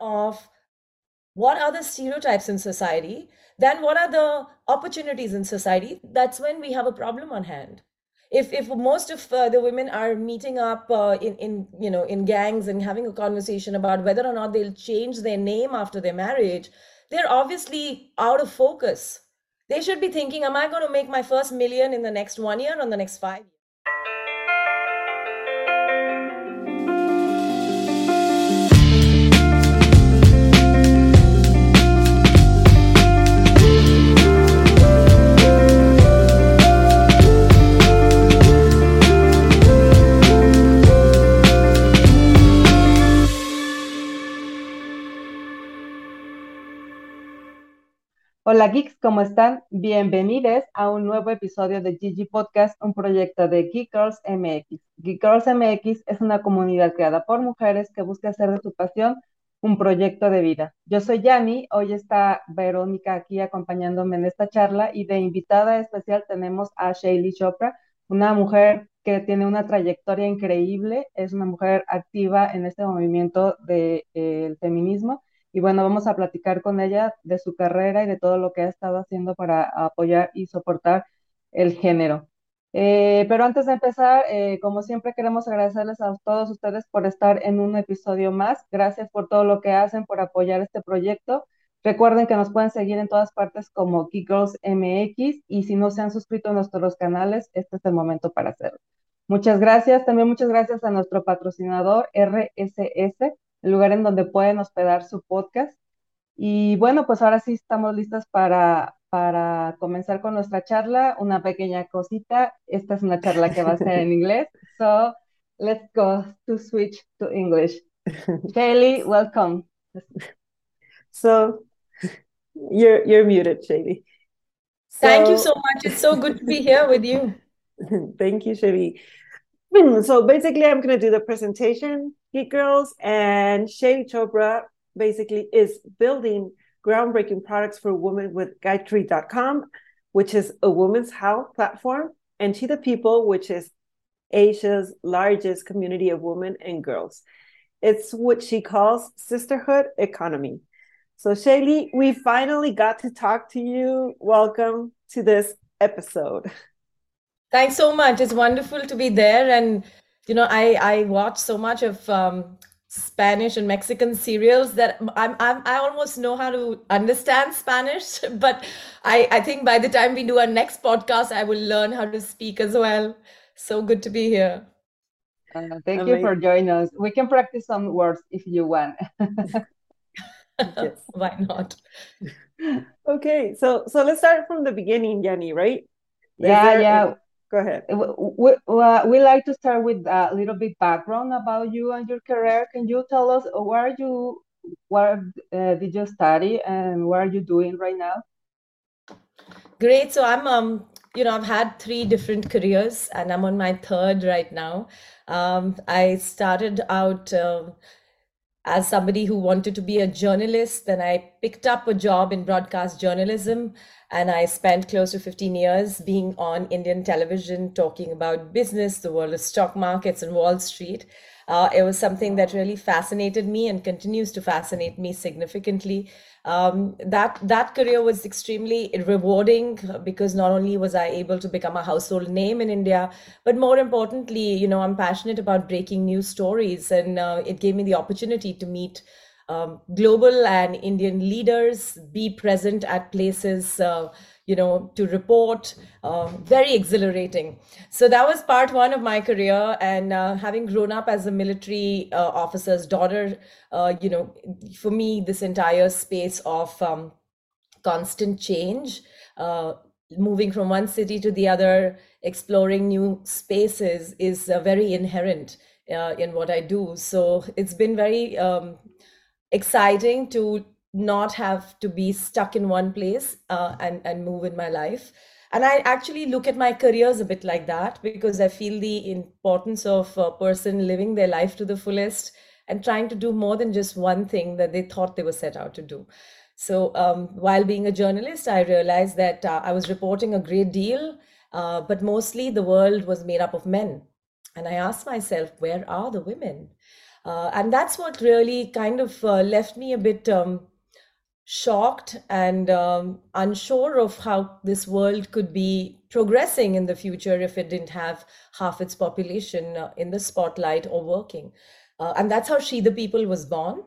of what are the stereotypes in society, then what are the opportunities in society, that's when we have a problem on hand. If, if most of uh, the women are meeting up uh, in, in you know in gangs and having a conversation about whether or not they'll change their name after their marriage, they're obviously out of focus. They should be thinking, am I going to make my first million in the next one year or the next five years? Hola geeks, ¿cómo están? Bienvenidos a un nuevo episodio de Gigi Podcast, un proyecto de Geek Girls MX. Geek Girls MX es una comunidad creada por mujeres que busca hacer de su pasión un proyecto de vida. Yo soy Yani, hoy está Verónica aquí acompañándome en esta charla y de invitada especial tenemos a Shaylee Chopra, una mujer que tiene una trayectoria increíble, es una mujer activa en este movimiento del de, feminismo y bueno, vamos a platicar con ella de su carrera y de todo lo que ha estado haciendo para apoyar y soportar el género. Eh, pero antes de empezar, eh, como siempre, queremos agradecerles a todos ustedes por estar en un episodio más. Gracias por todo lo que hacen, por apoyar este proyecto. Recuerden que nos pueden seguir en todas partes como Geek Girls MX y si no se han suscrito a nuestros canales, este es el momento para hacerlo. Muchas gracias. También muchas gracias a nuestro patrocinador RSS el lugar en donde pueden hospedar su podcast. Y bueno, pues ahora sí estamos listas para, para comenzar con nuestra charla. Una pequeña cosita. Esta es una charla que va a ser en inglés. So let's go to switch to English. Shaylee, welcome. So you're you're muted, Shaylee. So, Thank you so much. It's so good to be here with you. Thank you, Shaylee. So basically, I'm going to do the presentation Geek Girls, and Shaili Chopra basically is building groundbreaking products for women with Gytree.com, which is a women's health platform, and She the People, which is Asia's largest community of women and girls. It's what she calls sisterhood economy. So, Shaylee, we finally got to talk to you. Welcome to this episode. Thanks so much. It's wonderful to be there and you know, I I watch so much of um, Spanish and Mexican serials that I'm, I'm I almost know how to understand Spanish, but I I think by the time we do our next podcast, I will learn how to speak as well. So good to be here. Uh, thank Amazing. you for joining us. We can practice some words if you want. yes. Why not? Okay, so so let's start from the beginning, Yani. Right? yeah, there, yeah go ahead. We, we, we like to start with a little bit background about you and your career. Can you tell us where you where uh, did you study and what are you doing right now? Great. So I'm um you know I've had three different careers and I'm on my third right now. Um, I started out. Uh, as somebody who wanted to be a journalist, then I picked up a job in broadcast journalism and I spent close to 15 years being on Indian television talking about business, the world of stock markets, and Wall Street. Uh, it was something that really fascinated me and continues to fascinate me significantly. Um, that that career was extremely rewarding because not only was I able to become a household name in India, but more importantly, you know, I'm passionate about breaking news stories, and uh, it gave me the opportunity to meet um, global and Indian leaders be present at places, uh, you know, to report. Uh, very exhilarating. So that was part one of my career. And uh, having grown up as a military uh, officer's daughter, uh, you know, for me, this entire space of um, constant change, uh, moving from one city to the other, exploring new spaces is very inherent. in what I do. So it's been very um, exciting to not have to be stuck in one place uh, and and move in my life. And i actually look at my careers a bit like that because i feel the importance of a person living their life to the fullest and trying to do more than just one thing that they thought they were set out to do. So um, while being a journalist i realized that uh, i was reporting a great deal uh, but mostly the world was made up of men. And i asked myself where are the women? Uh, and that's what really kind of uh, left me a bit um, shocked and um, unsure of how this world could be progressing in the future if it didn't have half its population uh, in the spotlight or working. Uh, and that's how She the People was born.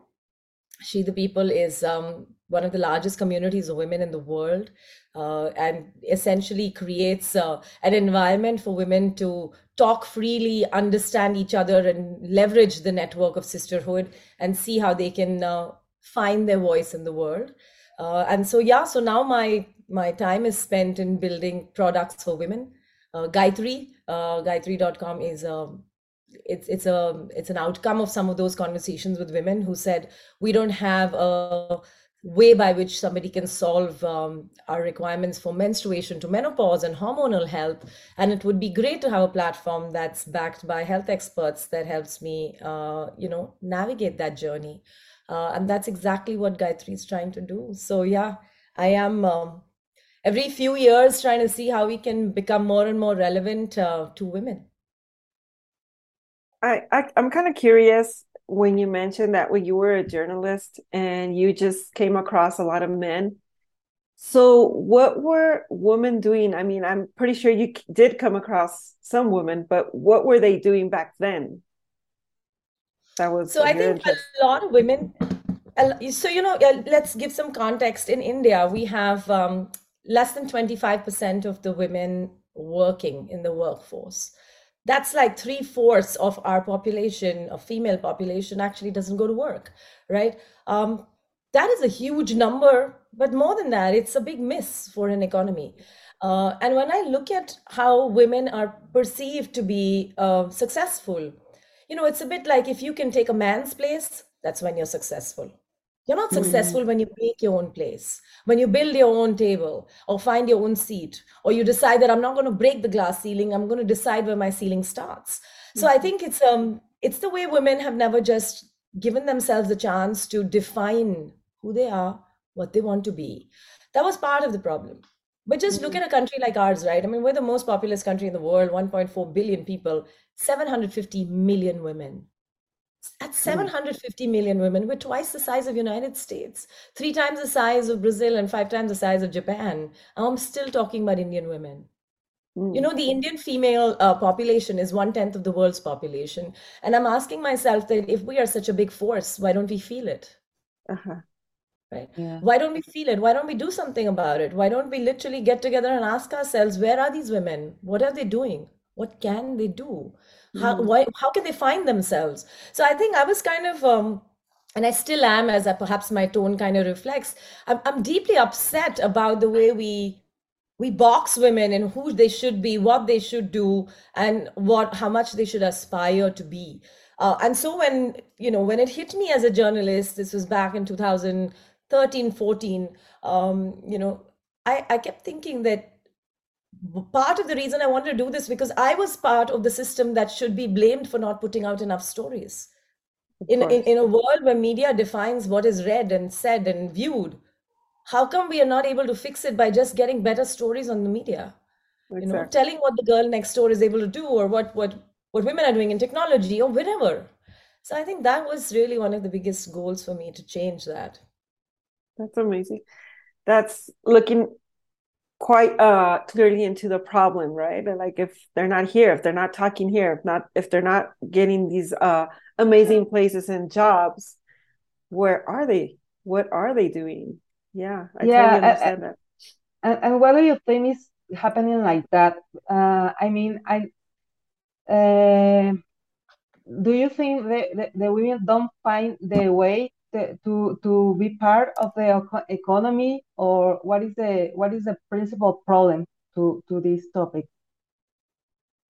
She the People is um, one of the largest communities of women in the world uh, and essentially creates uh, an environment for women to talk freely, understand each other, and leverage the network of sisterhood and see how they can uh, find their voice in the world. Uh, and so, yeah, so now my my time is spent in building products for women. Uh, Gytree, uh, Gytree.com is a um, it's it's a it's an outcome of some of those conversations with women who said we don't have a way by which somebody can solve um, our requirements for menstruation to menopause and hormonal health and it would be great to have a platform that's backed by health experts that helps me uh, you know navigate that journey uh, and that's exactly what Gytree is trying to do. So yeah i am um, every few years trying to see how we can become more and more relevant uh, to women. I, I i'm kind of curious when you mentioned that when you were a journalist and you just came across a lot of men. So what were women doing? I mean i'm pretty sure you did come across some women but what were they doing back then that was so i think a lot of women so you know let's give some context in india we have um, less than 25% of the women working in the workforce that's like three fourths of our population, of female population, actually doesn't go to work, right? Um, that is a huge number, but more than that, it's a big miss for an economy. Uh, and when I look at how women are perceived to be uh, successful, you know, it's a bit like if you can take a man's place, that's when you're successful. You're not mm-hmm. successful mm. when you make your own place, when you build your own table or find your own seat, or you decide that I'm not going to break the glass ceiling, I'm going to decide where my ceiling starts. Mm-hmm. So I mm-hmm. think it's um it's the way women have never just given themselves a chance to define who they are, what they want to be. That was part of the problem. But just mm-hmm. look at a country like ours, right? I mean, we're the most populous country in the world, 1.4 billion people, 750 million women. At 750 million women, we're twice the size of United States, three times the size of Brazil, and five times the size of Japan. I'm still talking about Indian women. Mm. You know, the Indian female uh, population is one tenth of the world's population. And I'm asking myself that if we are such a big force, why don't we feel it? Uh-huh. Right? Yeah. Why don't we feel it? Why don't we do something about it? Why don't we literally get together and ask ourselves, where are these women? What are they doing? What can they do? How mm. why how can they find themselves? So I think I was kind of um, and I still am, as I, perhaps my tone kind of reflects. I'm, I'm deeply upset about the way we we box women and who they should be, what they should do, and what how much they should aspire to be. Uh, and so when you know when it hit me as a journalist, this was back in 2013, 14. Um, you know, I, I kept thinking that part of the reason I wanted to do this because I was part of the system that should be blamed for not putting out enough stories. In, in, in a world where media defines what is read and said and viewed, how come we are not able to fix it by just getting better stories on the media? Exactly. You know, telling what the girl next door is able to do or what what what women are doing in technology or whatever. So I think that was really one of the biggest goals for me to change that. That's amazing. That's looking quite uh clearly into the problem right? Like if they're not here if they're not talking here if not if they're not getting these uh amazing places and jobs where are they? What are they doing? Yeah I yeah totally understand that. and, and what do you think is happening like that uh i mean i uh do you think the, the, the women don't find the way to to be part of the economy or what is the what is the principal problem to to this topic?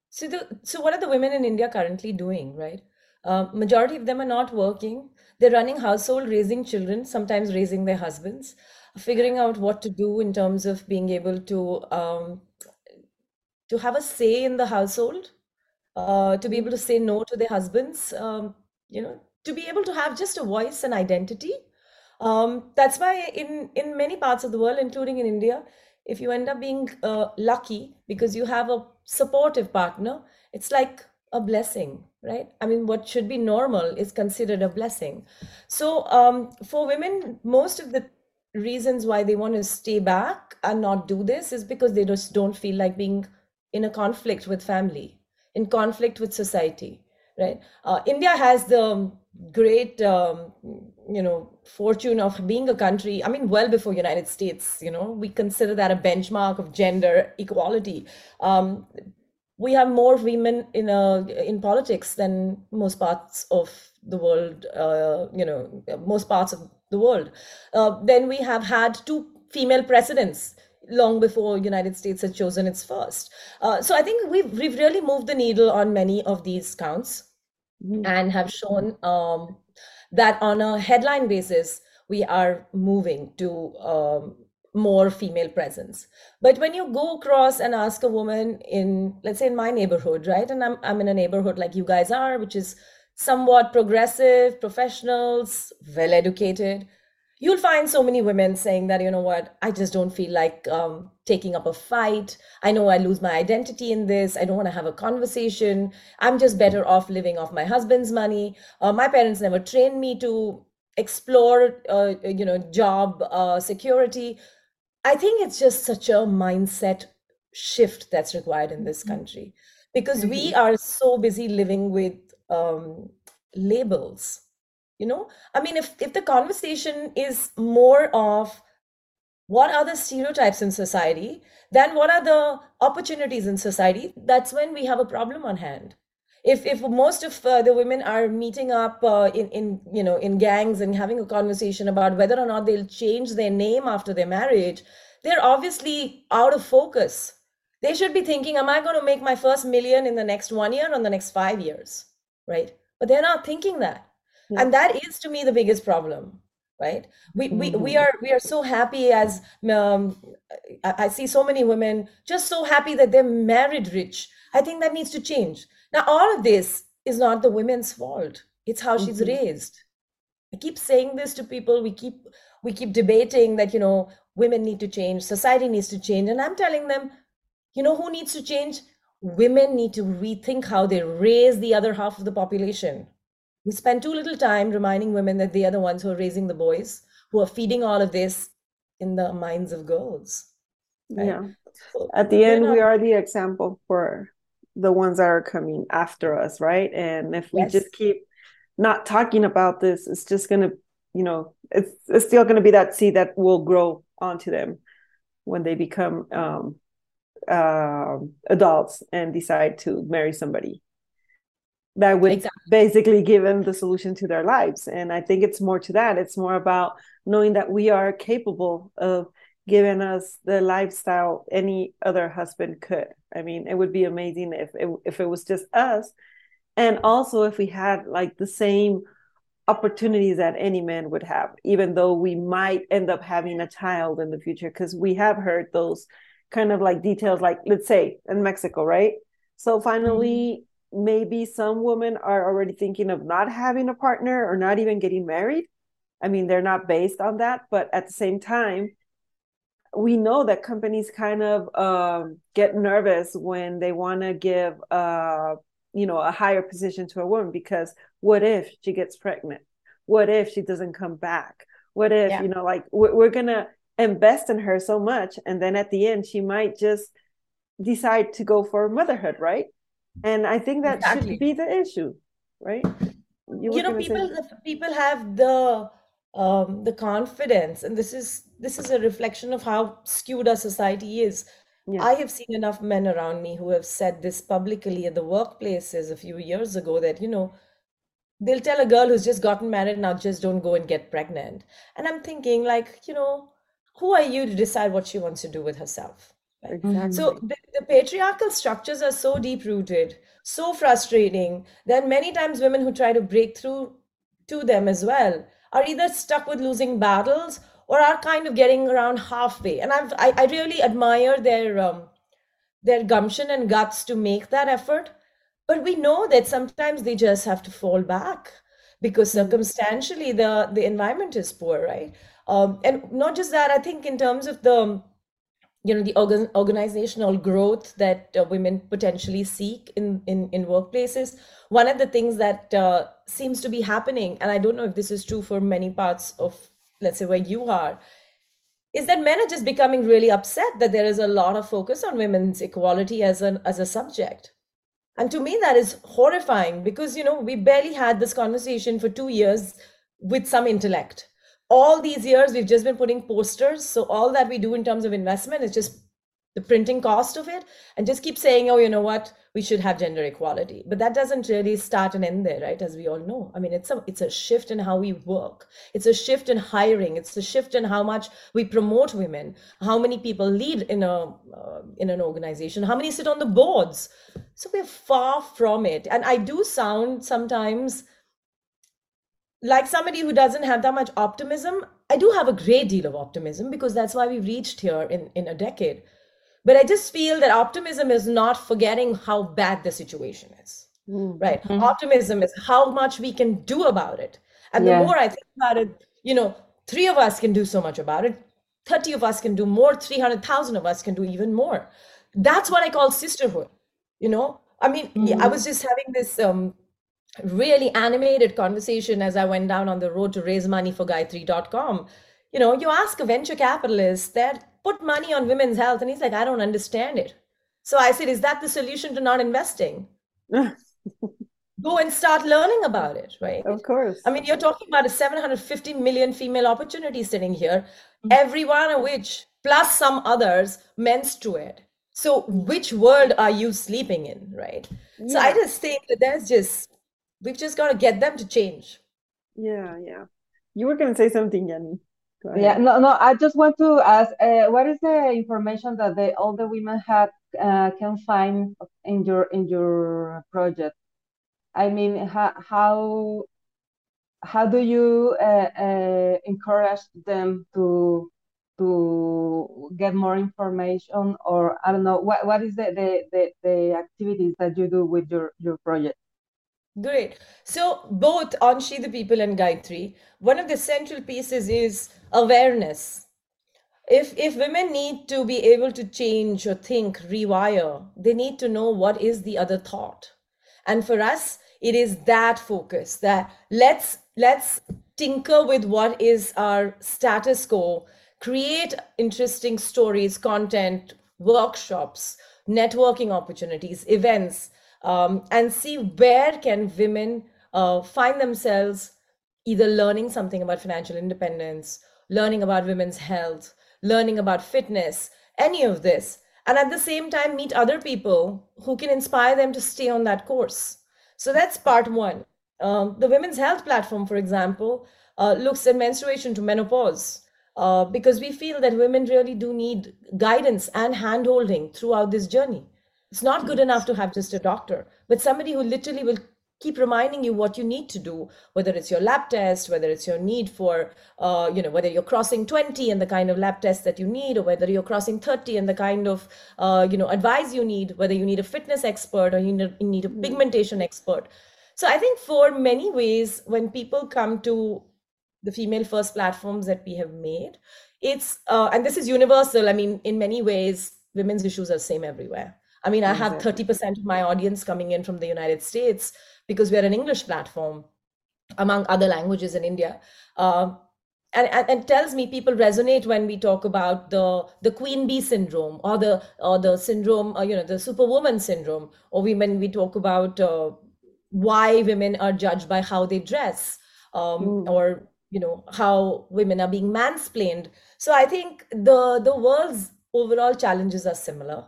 So the so what are the women in india currently doing right? Uh, majority of them are not working. They're running household raising children sometimes raising their husbands figuring out what to do in terms of being able to um, to have a say in the household uh, to be able to say no to their husbands um, you know to be able to have just a voice and identity. Um, that's why in in many parts of the world, including in India, if you end up being uh, lucky because you have a supportive partner, it's like a blessing. right? I mean, what should be normal is considered a blessing. So, um, for women, most of the reasons why they want to stay back and not do this is because they just don't feel like being in a conflict with family, in conflict with society, right? Uh, India has the great, um, you know, fortune of being a country. I mean, well before United States, you know, we consider that a benchmark of gender equality. Um, we have more women in uh, in politics than most parts of the world. Uh, you know, most parts of the world. Uh, then we have had two female presidents long before United States had chosen its first. Uh, so I think we've we've really moved the needle on many of these counts Mhm. and have shown um, that on a headline basis we are moving to um, more female presence. But when you go across and ask a woman in, let's say, in my neighborhood, right, and I'm I'm in a neighborhood like you guys are, which is somewhat progressive, professionals, well educated you'll find so many women saying that you know what i just don't feel like um, taking up a fight. I know i lose my identity in this. I don't want to have a conversation. I'm just better off living off my husband's money. Uh, my parents never trained me to explore uh, you know job uh, security. I think it's just such a mindset shift that's required in this country because we are so busy living with um, labels you know? I mean if if the conversation is more of what are the stereotypes in society then what are the opportunities in society that's when we have a problem on hand. If if most of uh, the women are meeting up uh, in in you know in gangs and having a conversation about whether or not they'll change their name after their marriage they're obviously out of focus. They should be thinking am i going to make my first million in the next one year or in the next 5 years? Right? But they're not thinking that Yeah. and that is to me the biggest problem right? We we, we Mhm. are we are so happy as um, I, I see so many women just so happy that they're married rich. I think that needs to change. Now all of this is not the women's fault. It's how she's Mhm. raised. I keep saying this to people. We keep we keep debating that you know women need to change. Society needs to change. And i'm telling them you know who needs to change? Women need to rethink how they raise the other half of the population we spend too little time reminding women that they are the ones who are raising the boys, who are feeding all of this in the minds of girls. Right? Yeah. So At the end, we are the example for the ones that are coming after us, right? And if we Yes. just keep not talking about this, it's just gonna, you know, it's it's still gonna be that seed that will grow onto them when they become um, um adults and decide to marry somebody that would Exactly. basically give them the solution to their lives. And I think it's more to that. It's more about knowing that we are capable of giving us the lifestyle any other husband could. I mean, it would be amazing if it, if it was just us, and also if we had like the same opportunities that any man would have, even though we might end up having a child in the future, because we have heard those kind of like details, like let's say in Mexico, right? So mm-hmm. finally, maybe some women are already thinking of not having a partner or not even getting married. I mean, they're not based on that, but at the same time, we know that companies kind of um, get nervous when they want to give, uh, you know, a higher position to a woman because what if she gets pregnant? What if she doesn't come back? What if Yeah. you know, like we're, we're gonna invest in her so much, and then at the end, she might just decide to go for motherhood, right? And I think that Exactly. should be the issue, right? You, you know say- people people have the um the confidence and this is this is a reflection of how skewed our society is Yeah. i have seen enough men around me who have said this publicly at the workplaces a few years ago that you know they'll tell a girl who's just gotten married now just don't go and get pregnant and i'm thinking like you know who are you to decide what she wants to do with herself? Exactly. So the, the patriarchal structures are so deep rooted, so frustrating that many times women who try to break through to them as well are either stuck with losing battles or are kind of getting around halfway. And I've, I, I really admire their um, their gumption and guts to make that effort. But we know that sometimes they just have to fall back because circumstantially the the environment is poor, right? Um, and not just that, I think in terms of the you know the organ organizational growth that uh, women potentially seek in, in in workplaces. One of the things that uh, seems to be happening and i don't know if this is true for many parts of let's say where you are is that men are just becoming really upset that there is a lot of focus on women's equality as an as a subject. And to me that is horrifying because you know we barely had this conversation for 2 years with some intellect all these years we've just been putting posters. So all that we do in terms of investment is just the printing cost of it and just keep saying oh you know what? We should have gender equality. But that doesn't really start and end there right as we all know. I mean it's a it's a shift in how we work. It's a shift in hiring. It's a shift in how much we promote women how many people lead in a uh, in an organization how many sit on the boards. So we're far from it. And i do sound sometimes like somebody who doesn't have that much optimism, I do have a great deal of optimism because that's why we've reached here in, in a decade. But I just feel that optimism is not forgetting how bad the situation is, mm-hmm. right? Mm-hmm. Optimism is how much we can do about it. And yeah. the more I think about it, you know, three of us can do so much about it, 30 of us can do more, 300,000 of us can do even more. That's what I call sisterhood, you know? I mean, mm-hmm. I was just having this um, really animated conversation as I went down on the road to raise money for Gytree.com. You know, you ask a venture capitalist that put money on women's health, and he's like, I don't understand it. So I said, Is that the solution to not investing? Go and start learning about it, right? Of course. I mean, you're talking about a 750 million female opportunity sitting here, mm-hmm. every one of which, plus some others, menstruate. So, which world are you sleeping in, right? Yeah. So, I just think that there's just we've just got to get them to change. Yeah yeah. You were going to say something Jenny. yeah no no i just want to ask uh, what is the information that the all the women have uh, can find in your in your project? I mean how how how do you uh, uh encourage them to to get more information or i don't know what, what is the, the, the, the activities that you do with your your project Great. So both on She the People and Gytree, one of the central pieces is awareness. If if women need to be able to change or think, rewire, they need to know what is the other thought. And for us, it is that focus that let's let's tinker with what is our status quo, create interesting stories, content, workshops, networking opportunities, events um, and see where can women uh, find themselves either learning something about financial independence learning about women's health learning about fitness any of this and at the same time meet other people who can inspire them to stay on that course. So that's part one. Um, the women's health platform for example uh, looks at menstruation to menopause uh, because we feel that women really do need guidance and handholding throughout this journey it's not good enough to have just a doctor, but somebody who literally will keep reminding you what you need to do, whether it's your lab test, whether it's your need for, uh, you know, whether you're crossing 20 and the kind of lab test that you need, or whether you're crossing 30 and the kind of, uh, you know, advice you need, whether you need a fitness expert or you need, you need a mm-hmm. pigmentation expert. So I think for many ways, when people come to the female first platforms that we have made, it's, uh, and this is universal. I mean, in many ways, women's issues are the same everywhere I mean, I have 30% of my audience coming in from the United States because we're an English platform, among other languages in India. Uh, and, and, and, tells me people resonate when we talk about the the queen bee syndrome or the or the syndrome uh, you know the superwoman syndrome or we, when we talk about uh, why women are judged by how they dress um, mm. or you know how women are being mansplained so i think the the world's overall challenges are similar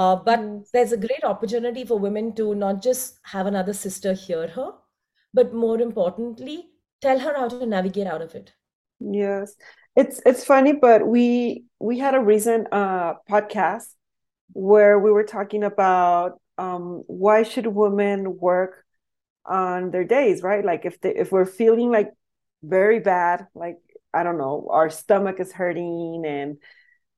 uh, but mm. there's a great opportunity for women to not just have another sister hear her, but more importantly, tell her how to navigate out of it. Yes, it's it's funny, but we we had a recent uh, podcast where we were talking about um, why should women work on their days, right? Like if they if we're feeling like very bad, like I don't know, our stomach is hurting and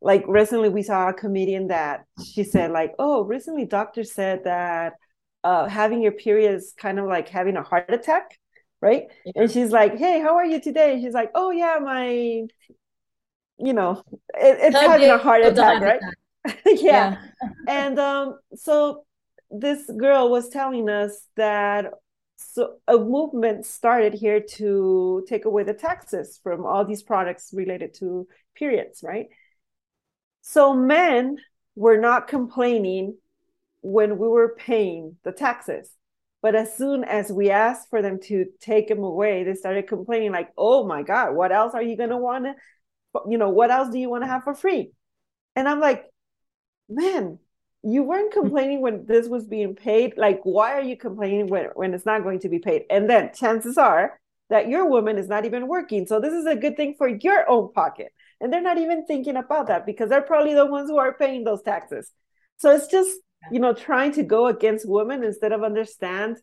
like recently we saw a comedian that she said like oh recently doctors said that uh, having your period is kind of like having a heart attack right yeah. and she's like hey how are you today she's like oh yeah my you know, it, it's having a heart attack, right? yeah. Yeah. And um, so this girl was telling us that so a movement started here to take away the taxes from all these products related to periods, right? So men were not complaining when we were paying the taxes. But as soon as we asked for them to take them away, they started complaining, like, oh my God, what else are you going to want to, you know, what else do you want to have for free? And I'm like, man, you weren't hmm. complaining when this was being paid. Like, why are you complaining when, when it's not going to be paid? And then chances are that your woman is not even working. So this is a good thing for your own pocket. And they're not even thinking about that because they're probably the ones who are paying those taxes. So it's just, you know, trying to go against women instead of understand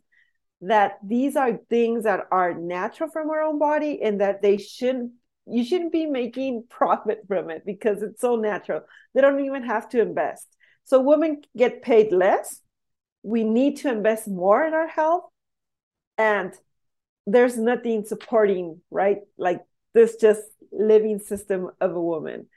that these are things that are natural from our own body and that they shouldn't you shouldn't be making profit from it because it's so natural. They don't even have to invest. So women get paid less. We need to invest more in our health. And there's nothing supporting, right? Like this just living system of a woman.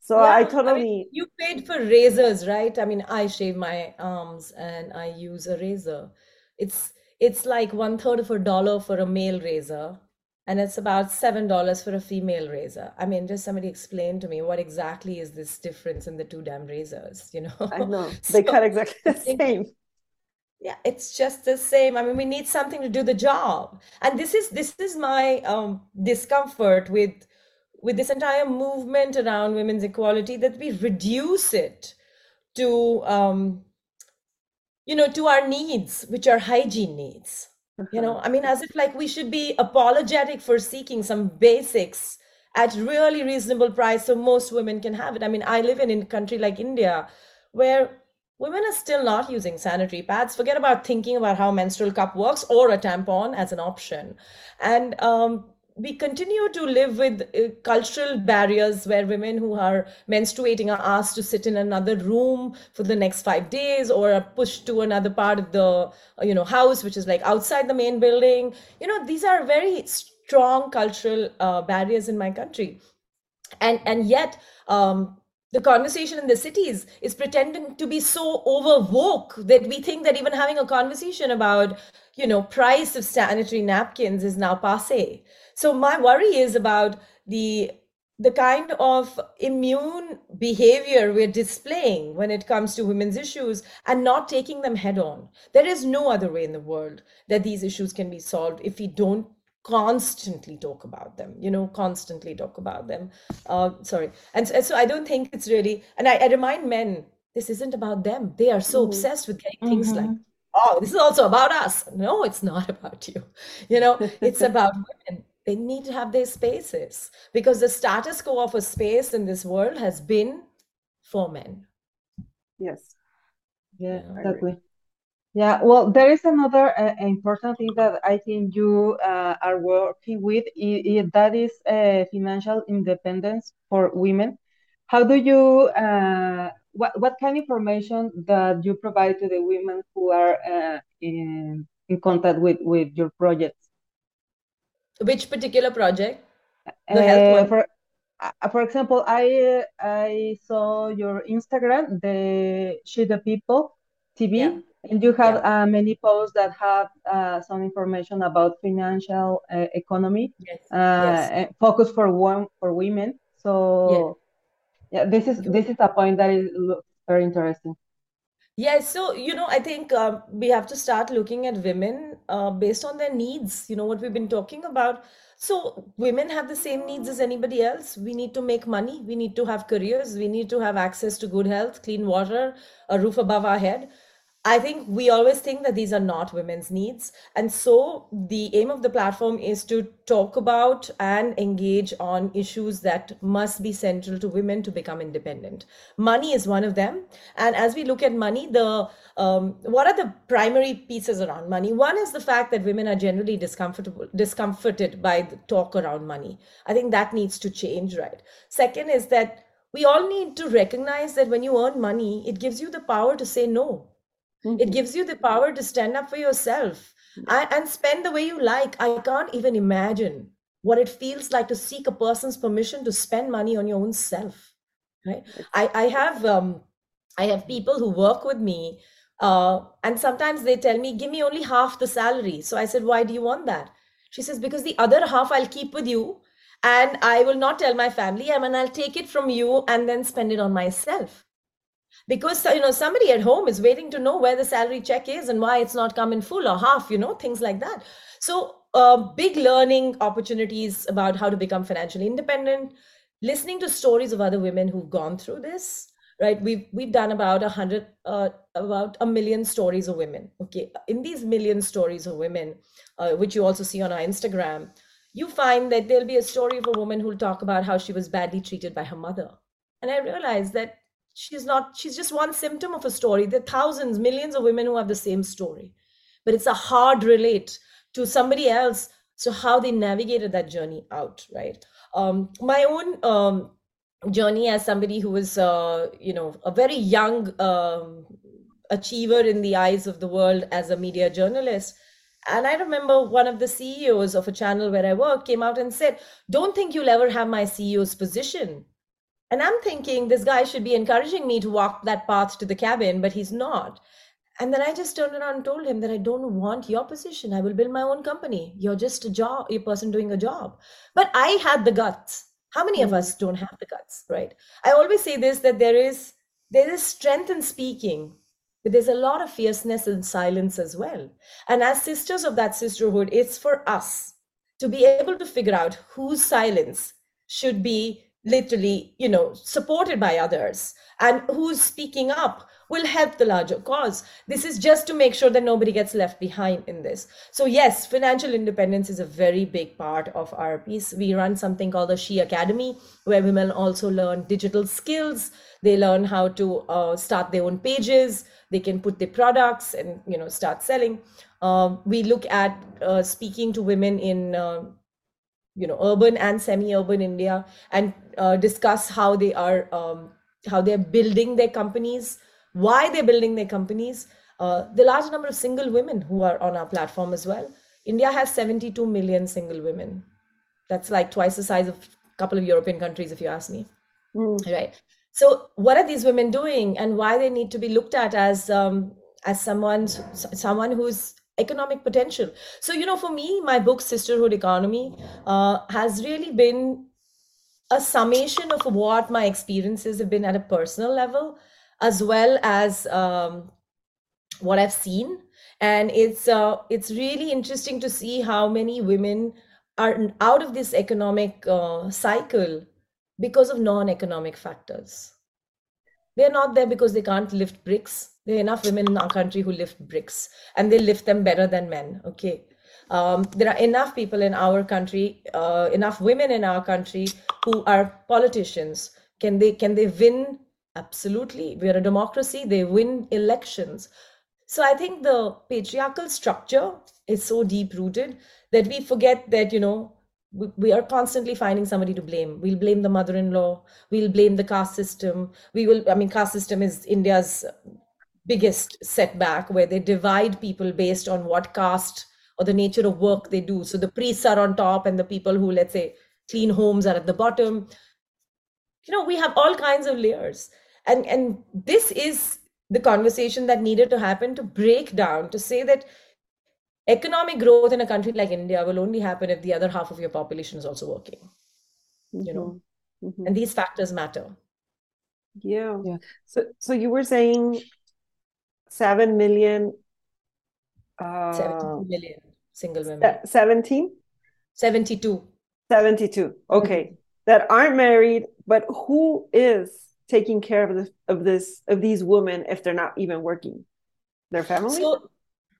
So Yeah, I I totally mean, you paid for razors, right? I mean, I shave my arms and I use a razor. It's it's like one third of a dollar for a male razor, and it's about seven dollars for a female razor. I mean, just somebody explain to me what exactly is this difference in the two damn razors, you know, I know? know they So cut exactly the same. yeah, it's just the same. I mean, we need something to do the job. And this is this is my um, discomfort with with this entire movement around women's equality that we reduce it to um, you know to our needs, which are hygiene needs. You Uh-huh. know, I mean, as if like we should be apologetic for seeking some basics at really reasonable price so most women can have it. I mean, I live in a country like India where women are still not using sanitary pads. Forget about thinking about how menstrual cup works or a tampon as an option. And um, we continue to live with uh, cultural barriers where women who are menstruating are asked to sit in another room for the next five days or are pushed to another part of the uh, you know house which is like outside the main building. You know these are very strong cultural uh, barriers in my country. And and yet um, the conversation in the cities is pretending to be so overwoke that we think that even having a conversation about you know price of sanitary napkins is now passe so my worry is about the the kind of immune behavior we're displaying when it comes to women's issues and not taking them head on. There is no other way in the world that these issues can be solved if we don't constantly talk about them you know constantly talk about them. Uh, sorry. And so, so i don't think it's really and I, I remind men this isn't about them. They are so Mhm. obsessed with getting things like Mhm. oh this is also about us. No it's not about you. You know it's about women they need to have their spaces because the status quo of a space in this world has been for men Yes, Yeah, Yeah. Exactly. Yeah, well, there is another uh, important thing that I think you uh, are working with, i i that is uh, financial independence for women. How do you, uh, what, what kind of information that you provide to the women who are uh, in, in contact with, with your projects? Which particular project? The health Uh, one. for uh, for example, I I saw your Instagram, the She the People TV, yeah. and you have yeah. uh, many posts that have uh, some information about financial uh, economy, yes. uh, yes. and focus for one for women. So yeah, this is this is a point that is very interesting. Yes, so you know, I think um, we have to start looking at women uh, based on their needs. You know, what we've been talking about. So, women have the same needs as anybody else. We need to make money, we need to have careers, we need to have access to good health, clean water, a roof above our head. I think we always think that these are not women's needs. And so the aim of the platform is to talk about and engage on issues that must be central to women to become independent. Money is one of them. And as we look at money, the um, what are the primary pieces around money? One is the fact that women are generally discomfortable, discomforted by the talk around money. I think that needs to change, right? Second is that we all need to recognize that when you earn money, it gives you the power to say no it Mhm. gives you the power to stand up for yourself and, and spend the way you like. I can't even imagine what it feels like to seek a person's permission to spend money on your own self right? I i have um i have people who work with me uh, and sometimes they tell me give me only half the salary. So i said why do you want that? She says because the other half i'll keep with you and i will not tell my family I mean, i'll take it from you and then spend it on myself because you know somebody at home is waiting to know where the salary check is and why it's not come in full or half you know things like that. So uh, big learning opportunities about how to become financially independent listening to stories of other women who've gone through this right? We've we've done about a hundred uh, about a million stories of women okay? In these million stories of women uh, which you also see on our instagram you find that there'll be a story of a woman who'll talk about how she was badly treated by her mother. And i realized that she's not she's just one symptom of a story. There are thousands millions of women who have the same story. But it's a hard relate to somebody else. So how they navigated that journey out right? Um, my own um, journey as somebody who was uh, you know a very young um, achiever in the eyes of the world as a media journalist. And i remember one of the ceos of a channel where i work came out and said don't think you'll ever have my ceo's position and i'm thinking this guy should be encouraging me to walk that path to the cabin but he's not and then I just turned around and told him that I don't want your position. I will build my own company. You're just a job, a person doing a job. But I had the guts. How many of hmm. us don't have the guts, right? I always say this that there is there is strength in speaking, but there's a lot of fierceness in silence as well. And as sisters of that sisterhood, it's for us to be able to figure out whose silence should be literally, you know, supported by others and who's speaking up will help the larger cause. This is just to make sure that nobody gets left behind in this. So, yes, financial independence is a very big part of our piece. We run something called the She Academy, where women also learn digital skills. They learn how to uh, start their own pages. They can put their products and you know start selling. Uh, we look at uh, speaking to women in uh, you know urban and semi-urban India and uh, discuss how they are um, how they're building their companies why they're building their companies. Uh, the large number of single women who are on our platform as well. India has 72 million single women. That's like twice the size of a couple of European countries, if you ask me. Mm. Right. So, what are these women doing, and why they need to be looked at as um, as someone someone who's economic potential? So, you know, for me, my book Sisterhood Economy uh, has really been a summation of what my experiences have been at a personal level as well as um, what I've seen. And it's uh, it's really interesting to see how many women are out of this economic uh, cycle because of non-economic factors. They're not there because they can't lift bricks. There are enough women in our country who lift bricks, and they lift them better than men. Okay, um, there are enough people in our country, uh, enough women in our country who are politicians. Can they can they win Absolutely. We're a democracy. They win elections. So I think the patriarchal structure is so deep rooted that we forget that, you know, we, we are constantly finding somebody to blame. We'll blame the mother in law. We'll blame the caste system. We will, I mean, caste system is India's biggest setback where they divide people based on what caste or the nature of work they do. So the priests are on top and the people who, let's say, clean homes are at the bottom. You know, we have all kinds of layers and and this is the conversation that needed to happen to break down to say that economic growth in a country like india will only happen if the other half of your population is also working mm-hmm. you know mm-hmm. mm-hmm. and these factors matter yeah yeah so so you were saying 7 million uh 72 million single women 17 72 72 okay. Mm-hmm. that aren't married but who is taking care of this of this of these women if they're not even working? Their family? So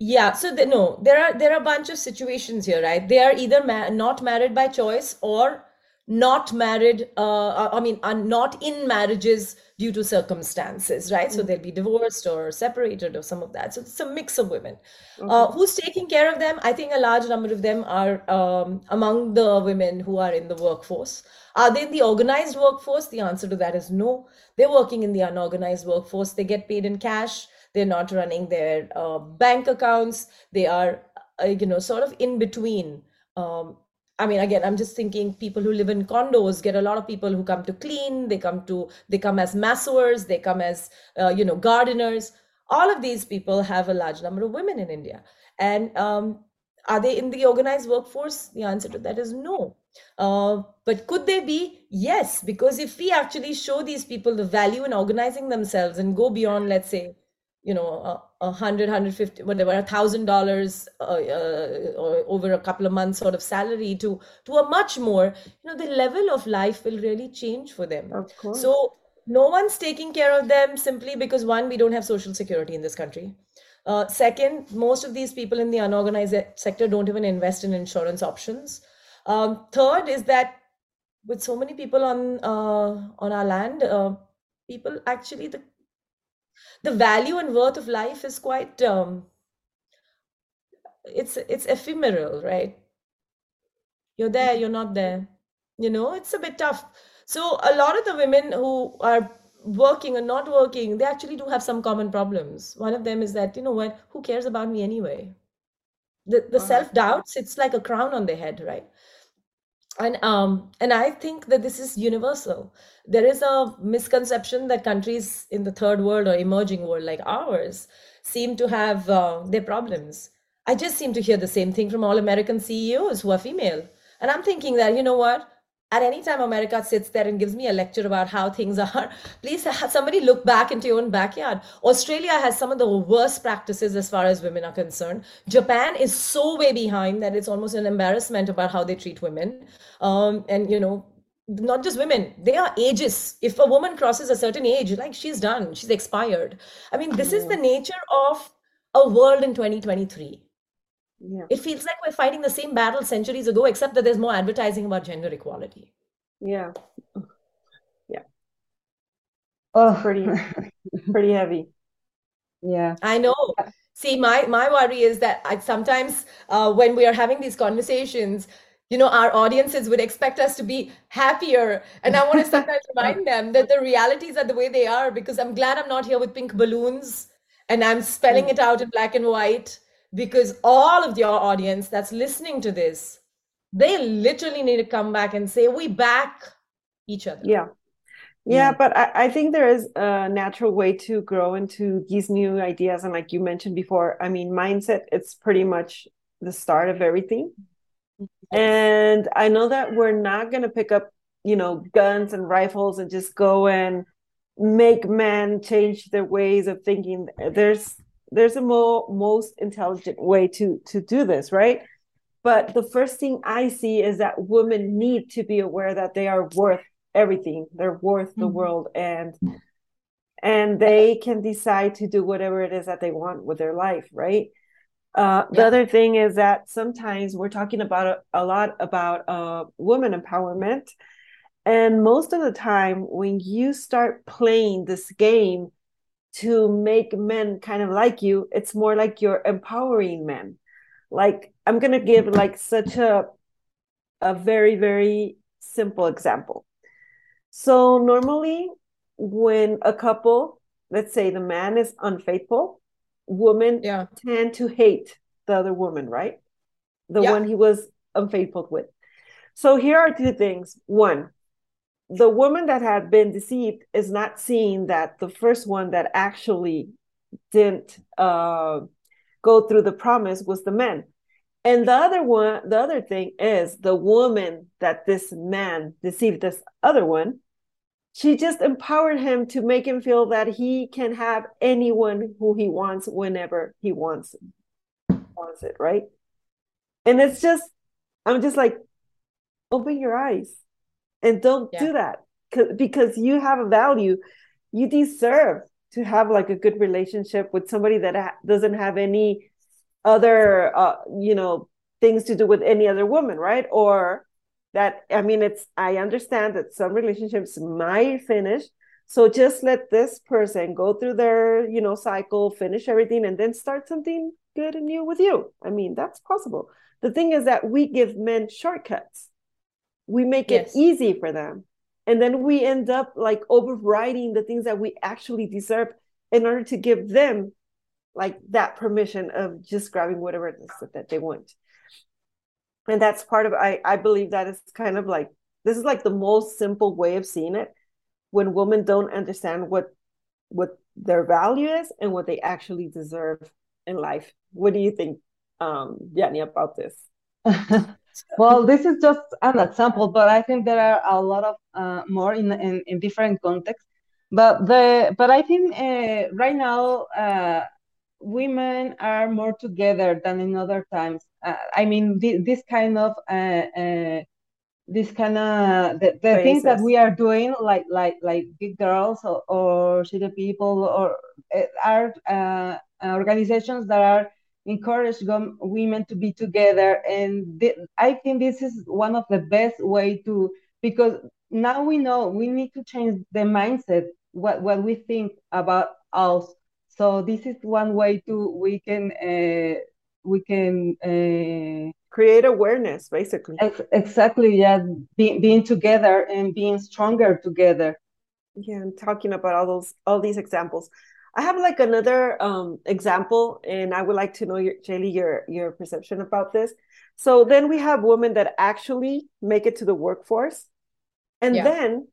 yeah so the, no there are there are a bunch of situations here right? They are either ma- not married by choice or not married uh, i mean are not in marriages due to circumstances right mm-hmm. so they'll be divorced or separated or some of that so it's a mix of women okay. uh, who's taking care of them i think a large number of them are um, among the women who are in the workforce are they in the organized workforce? The answer to that is no. They're working in the unorganized workforce. They get paid in cash. They're not running their uh, bank accounts. They are, uh, you know, sort of in between. Um, I mean, again, I'm just thinking people who live in condos get a lot of people who come to clean. They come to they come as masseurs. They come as uh, you know gardeners. All of these people have a large number of women in India, and um, are they in the organized workforce? The answer to that is no. Uh, but could they be? Yes, because if we actually show these people the value in organizing themselves and go beyond, let's say, you know, a hundred, hundred fifty, whatever, a thousand dollars uh, uh, or over a couple of months sort of salary to to a much more, you know, the level of life will really change for them. Of course. So no one's taking care of them simply because one, we don't have social security in this country. Uh, second, most of these people in the unorganized sector don't even invest in insurance options. Um, third is that with so many people on uh, on our land, uh, people actually the the value and worth of life is quite um, it's it's ephemeral, right? You're there, you're not there. You know, it's a bit tough. So a lot of the women who are working or not working, they actually do have some common problems. One of them is that, you know what, who cares about me anyway? The the Wow. self-doubts, it's like a crown on their head, right? And um and I think that this is universal. There is a misconception that countries in the third world or emerging world like ours seem to have uh, their problems. I just seem to hear the same thing from all American CEOs who are female. And I'm thinking that, you know what? At any time America sits there and gives me a lecture about how things are, please have somebody look back into your own backyard. Australia has some of the worst practices as far as women are concerned. Japan is so way behind that it's almost an embarrassment about how they treat women. Um, and you know, not just women, they are ages. If a woman crosses a certain age, like she's done, she's expired. I mean, this is the nature of a world in 2023. Yeah. It feels like we're fighting the same battle centuries ago, except that there's more advertising about gender equality. Yeah. Yeah. Oh, Pretty pretty heavy. yeah. I know. See, my my worry is that I sometimes uh, when we are having these conversations, you know, our audiences would expect us to be happier, and I want to sometimes remind them that the realities are the way they are because I'm glad I'm not here with pink balloons and I'm spelling it out in black and white because all of your audience that's listening to this, they literally need to come back and say, we back each other. Yeah. Mm. Yeah, but I, I think there is a natural way to grow into these new ideas. And like you mentioned before, I mean, mindset, it's pretty much the start of everything. Mm-hmm. And I know that we're not going to pick up, you know, guns and rifles and just go and make men change their ways of thinking. There's there's a more most intelligent way to to do this, right? But the first thing I see is that women need to be aware that they are worth everything. They're worth the Mhm. world and and they can decide to do whatever it is that they want with their life, right? Uh, the Yeah. other thing is that sometimes we're talking about a, a lot about uh, women empowerment, and most of the time, when you start playing this game to make men kind of like you, it's more like you're empowering men. Like I'm gonna give like such a a very very simple example. So normally, when a couple, let's say the man is unfaithful, women Yeah. tend to hate the other woman, right? The Yeah. one he was unfaithful with. So here are two things. One, the woman that had been deceived is not seeing that the first one that actually didn't uh, go through the promise was the man. And the other one, the other thing is the woman that this man deceived this other one, she just empowered him to make him feel that he can have anyone who he wants whenever he wants wants it, right? And it's just, I'm just like, open your eyes and don't Yeah. do that because you have a value. You deserve to have like a good relationship with somebody that ha- doesn't have any other, uh, you know, things to do with any other woman, right? Or that, I mean, it's, I understand that some relationships might finish. So just let this person go through their, you know, cycle, finish everything, and then start something good and new with you. I mean, that's possible. The thing is that we give men shortcuts. We make it easy for them. And then we end up like overriding the things that we actually deserve in order to give them like that permission of just grabbing whatever it is that they want. and that's part of I I believe that is kind of like this is like the most simple way of seeing it when women don't understand what what their value is and what they actually deserve in life. What do you think, um, Yanni, about this? well, this is just an example, but I think there are a lot of uh, more in, in, in different contexts. But the but I think uh, right now uh, women are more together than in other times. Uh, I mean, th this kind of uh, uh, this kind of the, the things that we are doing like like like Geek Girls or, or SheThePeople or are uh, organizations that are encourage women to be together and i think this is one of the best way to because now we know we need to change the mindset what, what we think about us. So this is one way to we can uh, we can uh, create awareness basically. Ex exactly yeah Be being together and being stronger together. Yeah and talking about all those all these examples i have like another um example and i would like to know your Shaili, your your perception about this so then we have women that actually make it to the workforce and yeah. then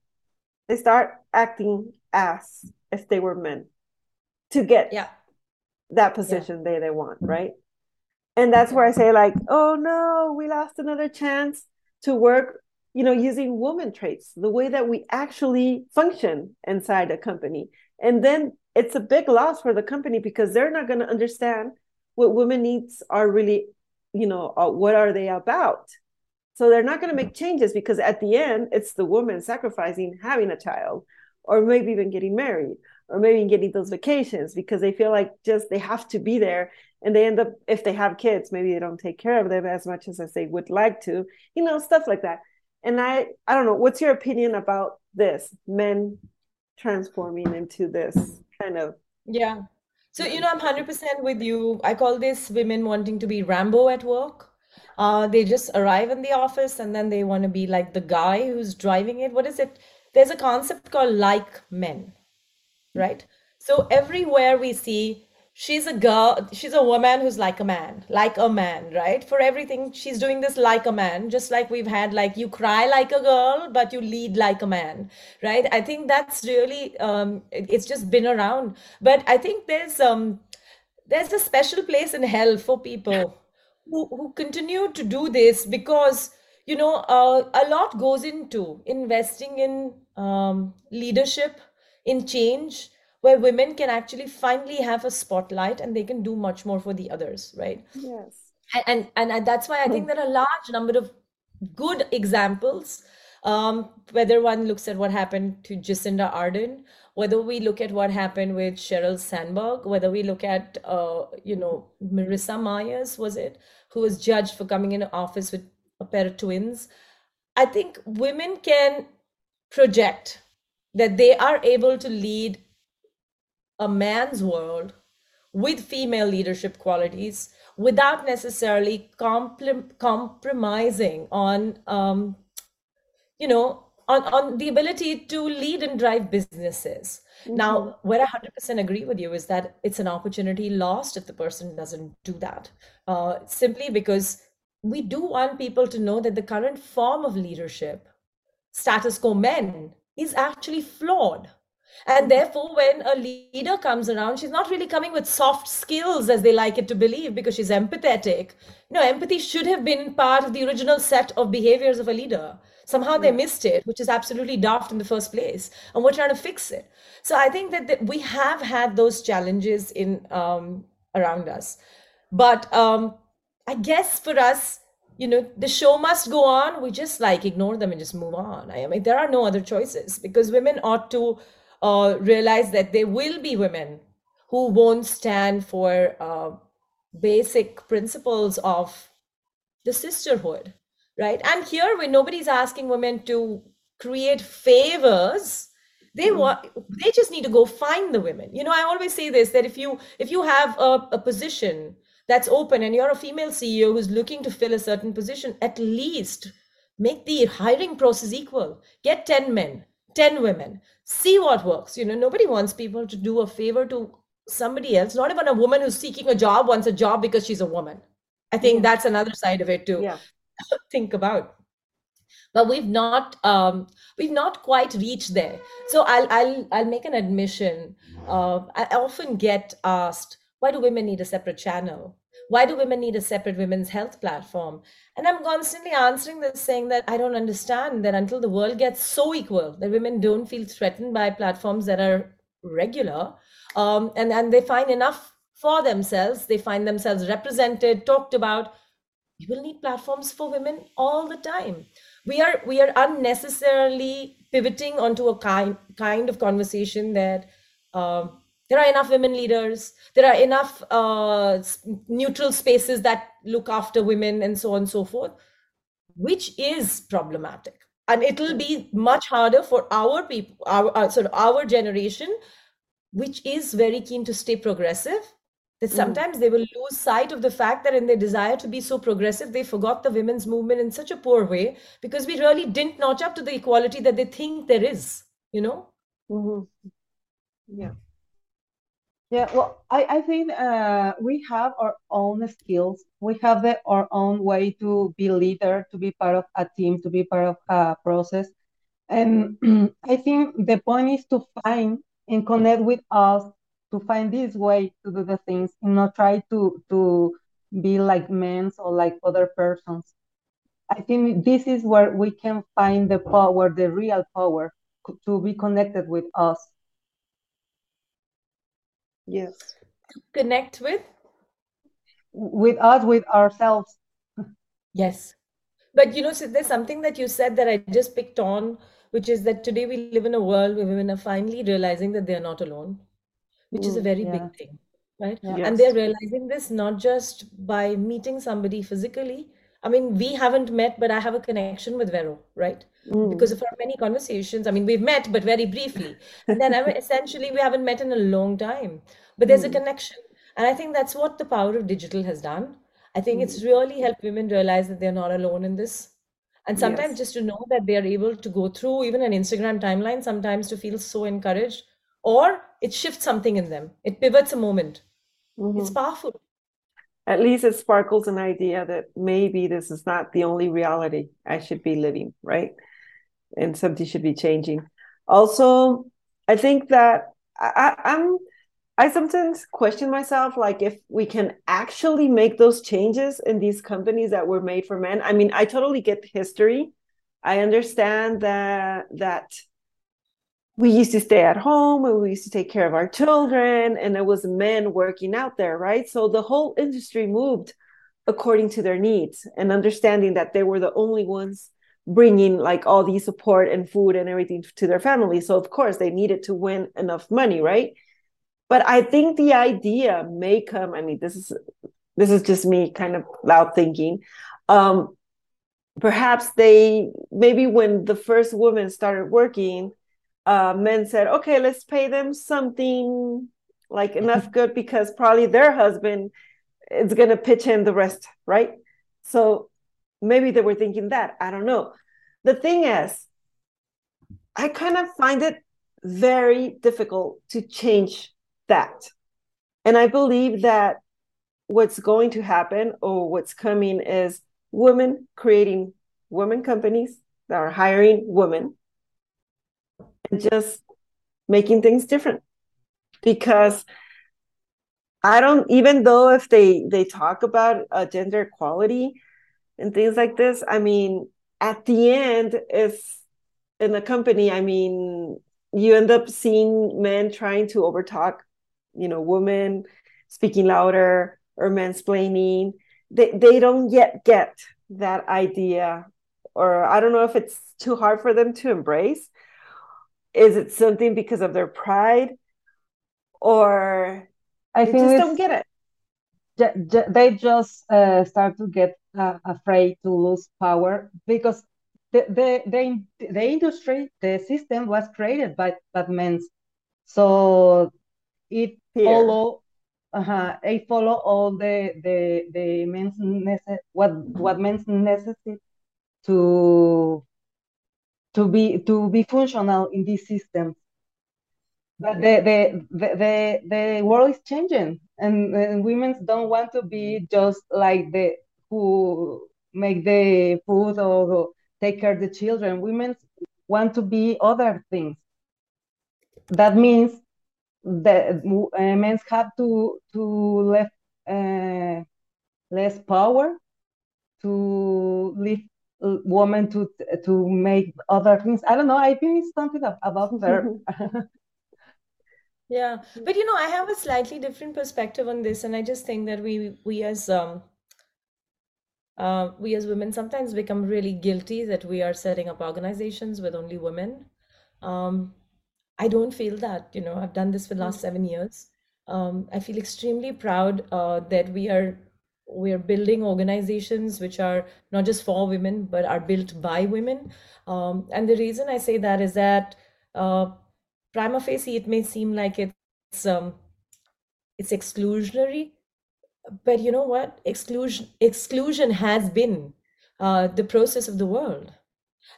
they start acting as if they were men to get yeah that position yeah. they they want right and that's where i say like oh no we lost another chance to work you know using woman traits the way that we actually function inside a company and then it's a big loss for the company because they're not going to understand what women needs are really you know uh, what are they about? So they're not going to make changes because at the end it's the woman sacrificing having a child or maybe even getting married or maybe getting those vacations because they feel like just they have to be there and they end up if they have kids maybe they don't take care of them as much as, as they would like to you know stuff like that. And i i don't know what's your opinion about this men transforming into this kind of yeah. So you know i'm 100% with you. I call this women wanting to be rambo at work. Uh, they just arrive in the office and then they want to be like the guy who's driving it. What is it? There's a concept called like men right? So everywhere we see she's a girl she's a woman who's like a man like a man right? For everything she's doing this like a man just like we've had like you cry like a girl but you lead like a man right? I think that's really um it's just been around. But i think there's um there's a special place in hell for people who, who continue to do this because you know uh, a lot goes into investing in um, leadership in change where women can actually finally have a spotlight and they can do much more for the others right yes and and, and that's why i think there are a large number of good examples um, whether one looks at what happened to Jacinda Ardern, whether we look at what happened with Sheryl Sandberg, whether we look at, uh, you know, Marissa Myers, was it, who was judged for coming into office with a pair of twins. I think women can project that they are able to lead a man's world with female leadership qualities without necessarily compl- compromising on um, you know on, on the ability to lead and drive businesses mm-hmm. now where i 100% agree with you is that it's an opportunity lost if the person doesn't do that uh, simply because we do want people to know that the current form of leadership status quo men is actually flawed and therefore, when a leader comes around, she's not really coming with soft skills as they like it to believe because she's empathetic. You know, empathy should have been part of the original set of behaviors of a leader. Somehow they missed it, which is absolutely daft in the first place. And we're trying to fix it. So I think that, that we have had those challenges in um, around us. But um, I guess for us, you know, the show must go on. We just like ignore them and just move on. I mean, there are no other choices because women ought to uh, realize that there will be women who won't stand for uh, basic principles of the sisterhood, right? And here, when nobody's asking women to create favors, they mm-hmm. want they just need to go find the women. You know, I always say this that if you if you have a, a position that's open and you're a female CEO who's looking to fill a certain position, at least make the hiring process equal. Get 10 men, 10 women. See what works you know nobody wants people to do a favor to somebody else not even a woman who's seeking a job wants a job because she's a woman. I think yeah. that's another side of it too. Yeah. think about. But we've not um, we've not quite reached there. So i'll i'll i'll make an admission uh, i often get asked why do women need a separate channel? Why do women need a separate women's health platform? And i'm constantly answering this saying that i don't understand that until the world gets so equal that women don't feel threatened by platforms that are regular um, and and they find enough for themselves they find themselves represented talked about. We will need platforms for women all the time. We are we are unnecessarily pivoting onto a kind kind of conversation that um, there are enough women leaders there are enough uh, neutral spaces that look after women and so on and so forth which is problematic and it'll be much harder for our people our, our sort of our generation which is very keen to stay progressive that Mm. sometimes they will lose sight of the fact that in their desire to be so progressive they forgot the women's movement in such a poor way because we really didn't notch up to the equality that they think there is you know Mhm. Yeah. Yeah, well, I, I think uh, we have our own skills. We have the, our own way to be leader, to be part of a team, to be part of a process. And I think the point is to find and connect with us, to find this way to do the things, and not try to to be like men or like other persons. I think this is where we can find the power, the real power, to be connected with us. Yes. connect with with us, with ourselves. yes but you know so there's something that you said that i just picked on which is that today we live in a world where women are finally realizing that they're not alone which is a Mm. very Yeah, big thing right yeah, and they're realizing this not just by meeting somebody physically i mean we haven't met but i have a connection with vero right? Because Mm. of our many conversations. I mean we've met but very briefly. And then essentially we haven't met in a long time. But there's a Mm. connection. And i think that's what the power of digital has done. I think it's Mm. really helped women realize that they're not alone in this. And sometimes Yes. just to know that they are able to go through even an instagram timeline sometimes to feel so encouraged. Or it shifts something in them. It pivots a moment. It's Mhm. powerful At least it sparkles an idea that maybe this is not the only reality I should be living, right? And something should be changing. Also, I think that I, I'm I sometimes question myself, like if we can actually make those changes in these companies that were made for men. I mean, I totally get history. I understand that that we used to stay at home and we used to take care of our children, and it was men working out there, right? So the whole industry moved according to their needs and understanding that they were the only ones bringing like all the support and food and everything to their family. So of course they needed to win enough money, right? But I think the idea may come. I mean, this is this is just me kind of loud thinking. Um, perhaps they maybe when the first woman started working, uh, men said, "Okay, let's pay them something like enough good because probably their husband is going to pitch in the rest, right?" So maybe they were thinking that. I don't know. The thing is, I kind of find it very difficult to change that. And I believe that what's going to happen or what's coming is women creating women companies that are hiring women just making things different. Because I don't even though if they they talk about uh, gender equality and things like this, I mean, at the end, if in a company, I mean, you end up seeing men trying to overtalk, you know, women speaking louder or mansplaining. They they don't yet get that idea, or I don't know if it's too hard for them to embrace. Is it something because of their pride, or I think just don't get it? ju- ju- they just uh, start to get uh, afraid to lose power because the, the the the industry, the system was created by by men, so it Here, follow uh, it follow all the the the men's necess what what men's necessity to to be to be functional in this system. But the the the the, the world is changing, and, and women don't want to be just like the who make the food or take care of the children. Women want to be other things. That means that uh, men have to to left uh, less power to leave women to to make other things. I don't know. I think it's something about her. Yeah, but you know, I have a slightly different perspective on this, and I just think that we we as um uh, we as women sometimes become really guilty that we are setting up organizations with only women. Um, I don't feel that, you know, I've done this for the last seven years. Um, I feel extremely proud uh, that we are we are building organizations which are not just for women but are built by women. Um, and the reason I say that is that uh, prima facie it may seem like it's um, it's exclusionary, but you know what? Exclusion exclusion has been uh, the process of the world,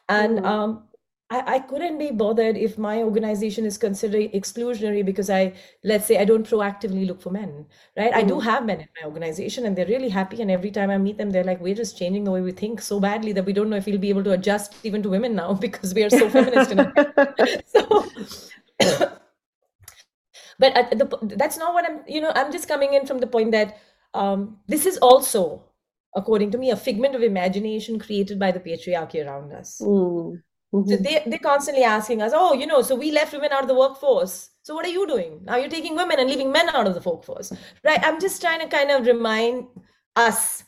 and Mhm. um, I, I couldn't be bothered if my organization is considered exclusionary because I, let's say, I don't proactively look for men, right? I do Mhm. have men in my organization and they're really happy. And every time I meet them, they're like, we're just changing the way we think so badly that we don't know if we'll be able to adjust even to women now because we are so feminist. So, but the, that's not what I'm, you know, I'm just coming in from the point that um, this is also, according to me, a figment of imagination created by the patriarchy around us. Mm. So Mhm. they, they're constantly asking us, oh, you know, so we left women out of the workforce. So what are you doing? Now you're taking women and leaving men out of the workforce, right? I'm just trying to kind of remind us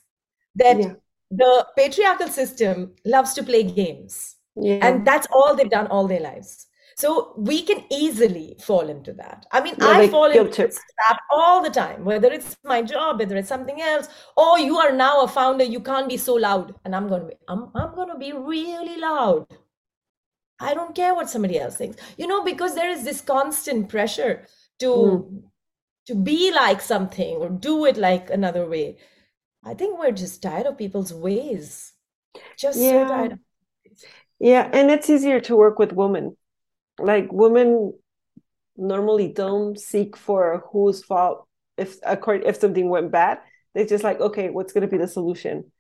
that Yeah. the patriarchal system loves to play games. Yeah. And that's all they've done all their lives. So we can easily fall into that. I mean, Yeah, I fall into trap all the time, whether it's my job, whether it's something else. Oh, you are now a founder, you can't be so loud. And I'm gonna be, I'm, I'm gonna be really loud. I don't care what somebody else thinks. You know, because there is this constant pressure to Mm. to be like something or do it like another way. I think we're just tired of people's ways. Just so Yeah. tired. Yeah, and it's easier to work with women. Like women normally don't seek for whose fault if if something went bad. They just like, okay, what's gonna be the solution?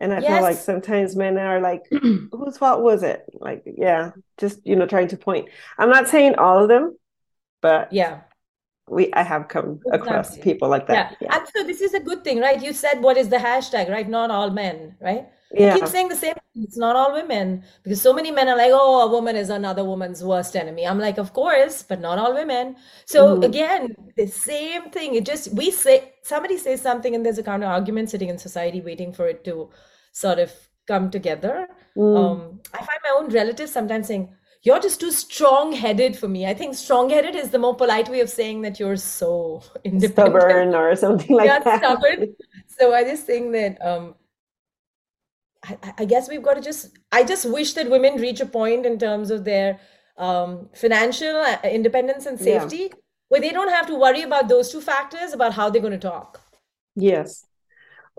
And I feel like sometimes men are like, whose fault was it? Like, yeah, just you know, trying to point. I'm not saying all of them, but Yeah. we I have come across Exactly. people like that. Yeah. And so this is a good thing, right? You said what is the hashtag, right? Not all men, right? I Yeah. keep saying the same thing. It's not all women because so many men are like, oh, a woman is another woman's worst enemy. I'm like, of course, but not all women. So Mhm. again, the same thing. It just, we say, somebody says something and there's a counter argument sitting in society waiting for it to sort of come together. Mm. Um, I find my own relatives sometimes saying, you're just too strong-headed for me. I think strong-headed is the more polite way of saying that you're so independent. Stubborn or something like Yeah, that. stubborn. So I just think that um, I, I- guess we've got to just, I just wish that women reach a point in terms of their um, financial uh, independence and Yeah. safety where they don't have to worry about those two factors about how they're going to talk. Yes.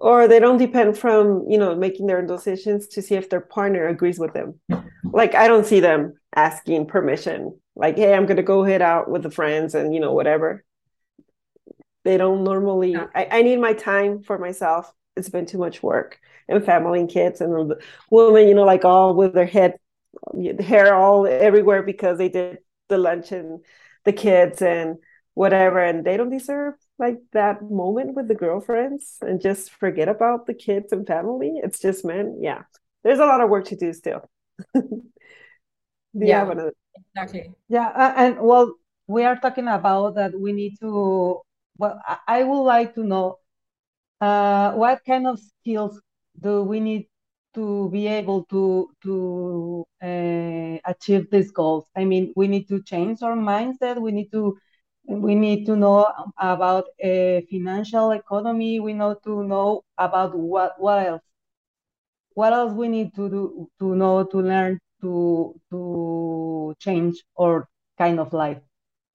Or they don't depend from, you know, making their decisions to see if their partner agrees with them. Mm-hmm. Like I don't see them asking permission, like, hey, I'm gonna go hit out with the friends and you know, whatever. They don't normally Yeah. I, I need my time for myself. It's been too much work and family and kids and the women, you know, like all with their head hair all everywhere because they did the lunch and the kids and whatever and they don't deserve like that moment with the girlfriends and just forget about the kids and family it's just men yeah there's a lot of work to do still do Yeah. another Exactly. Yeah, uh, and well, we are talking about that we need to, well, I, I would like to know uh, what kind of skills do we need to be able to to uh, achieve these goals? I mean, we need to change our mindset. We need to we need to know about uh, financial economy. We know to know about what what else? What else we need to do to know to learn to to change our kind of life?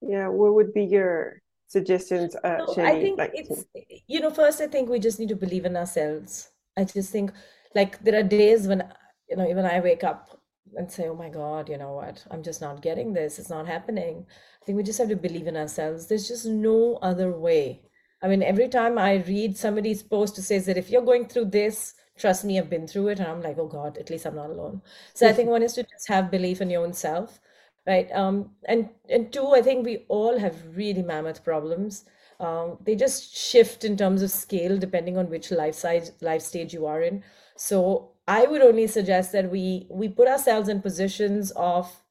yeah what would be your suggestions uh No, I think like it's, you know, first, I think we just need to believe in ourselves. I just think, like, there are days when, you know, even I wake up and say, oh my God, you know what? I'm just not getting this. It's not happening. I think we just have to believe in ourselves. There's just no other way I mean, every time I read somebody's post who says that if you're going through this, trust me, I've been through it. And I'm like, oh God, at least I'm not alone. So I think one is to just have belief in your own self, right? Um, and and two, I think we all have really mammoth problems. Um, they just shift in terms of scale depending on which life size life stage you are in. So I would only suggest that we we put ourselves in positions of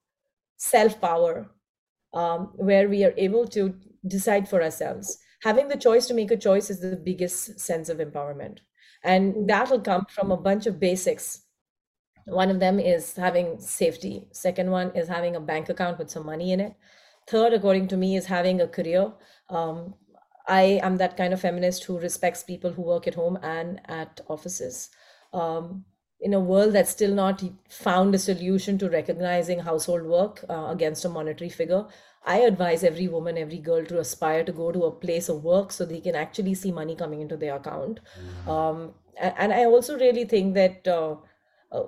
self power, um, where we are able to decide for ourselves. Having the choice to make a choice is the biggest sense of empowerment, and that will come from a bunch of basics. One of them is having safety. Second one is having a bank account with some money in it. Third, according to me, is having a career. Um, I am that kind of feminist who respects people who work at home and at offices. Um, in a world that's still not found a solution to recognizing household work uh, against a monetary figure, I advise every woman, every girl to aspire to go to a place of work so they can actually see money coming into their account. Um, and, and I also really think that uh, uh,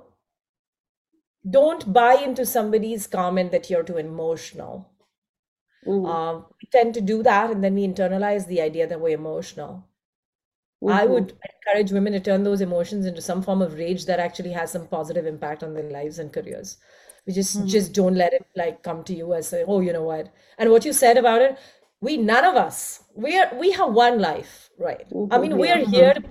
don't buy into somebody's comment that you're too emotional. Um, we tend to do that and then we internalize the idea that we're emotional. I Mhm. would encourage women to turn those emotions into some form of rage that actually has some positive impact on their lives and careers. We just mm-hmm. just don't let it like come to you as say, oh, you know what? And what you said about it, we none of us we are we have one life, right? I mean, we are mm-hmm. here to,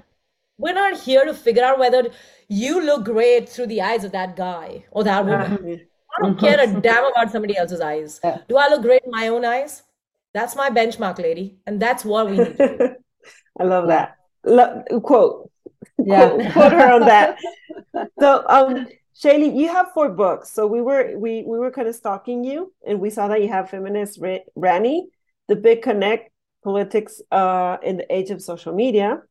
we're not here to figure out whether you look great through the eyes of that guy or that woman. I don't care a damn mm-hmm. about somebody else's eyes. Yeah. Do I look great in my own eyes? That's my benchmark, lady, and that's what we need to do. I love that. Lo- quote. Yeah. Quote, quote her on that. So, um, Shaili, you have four books. So we were we we were kind of stalking you, and we saw that you have Feminist Ra- Rani, The Big Connect, Politics uh, in the Age of Social Media.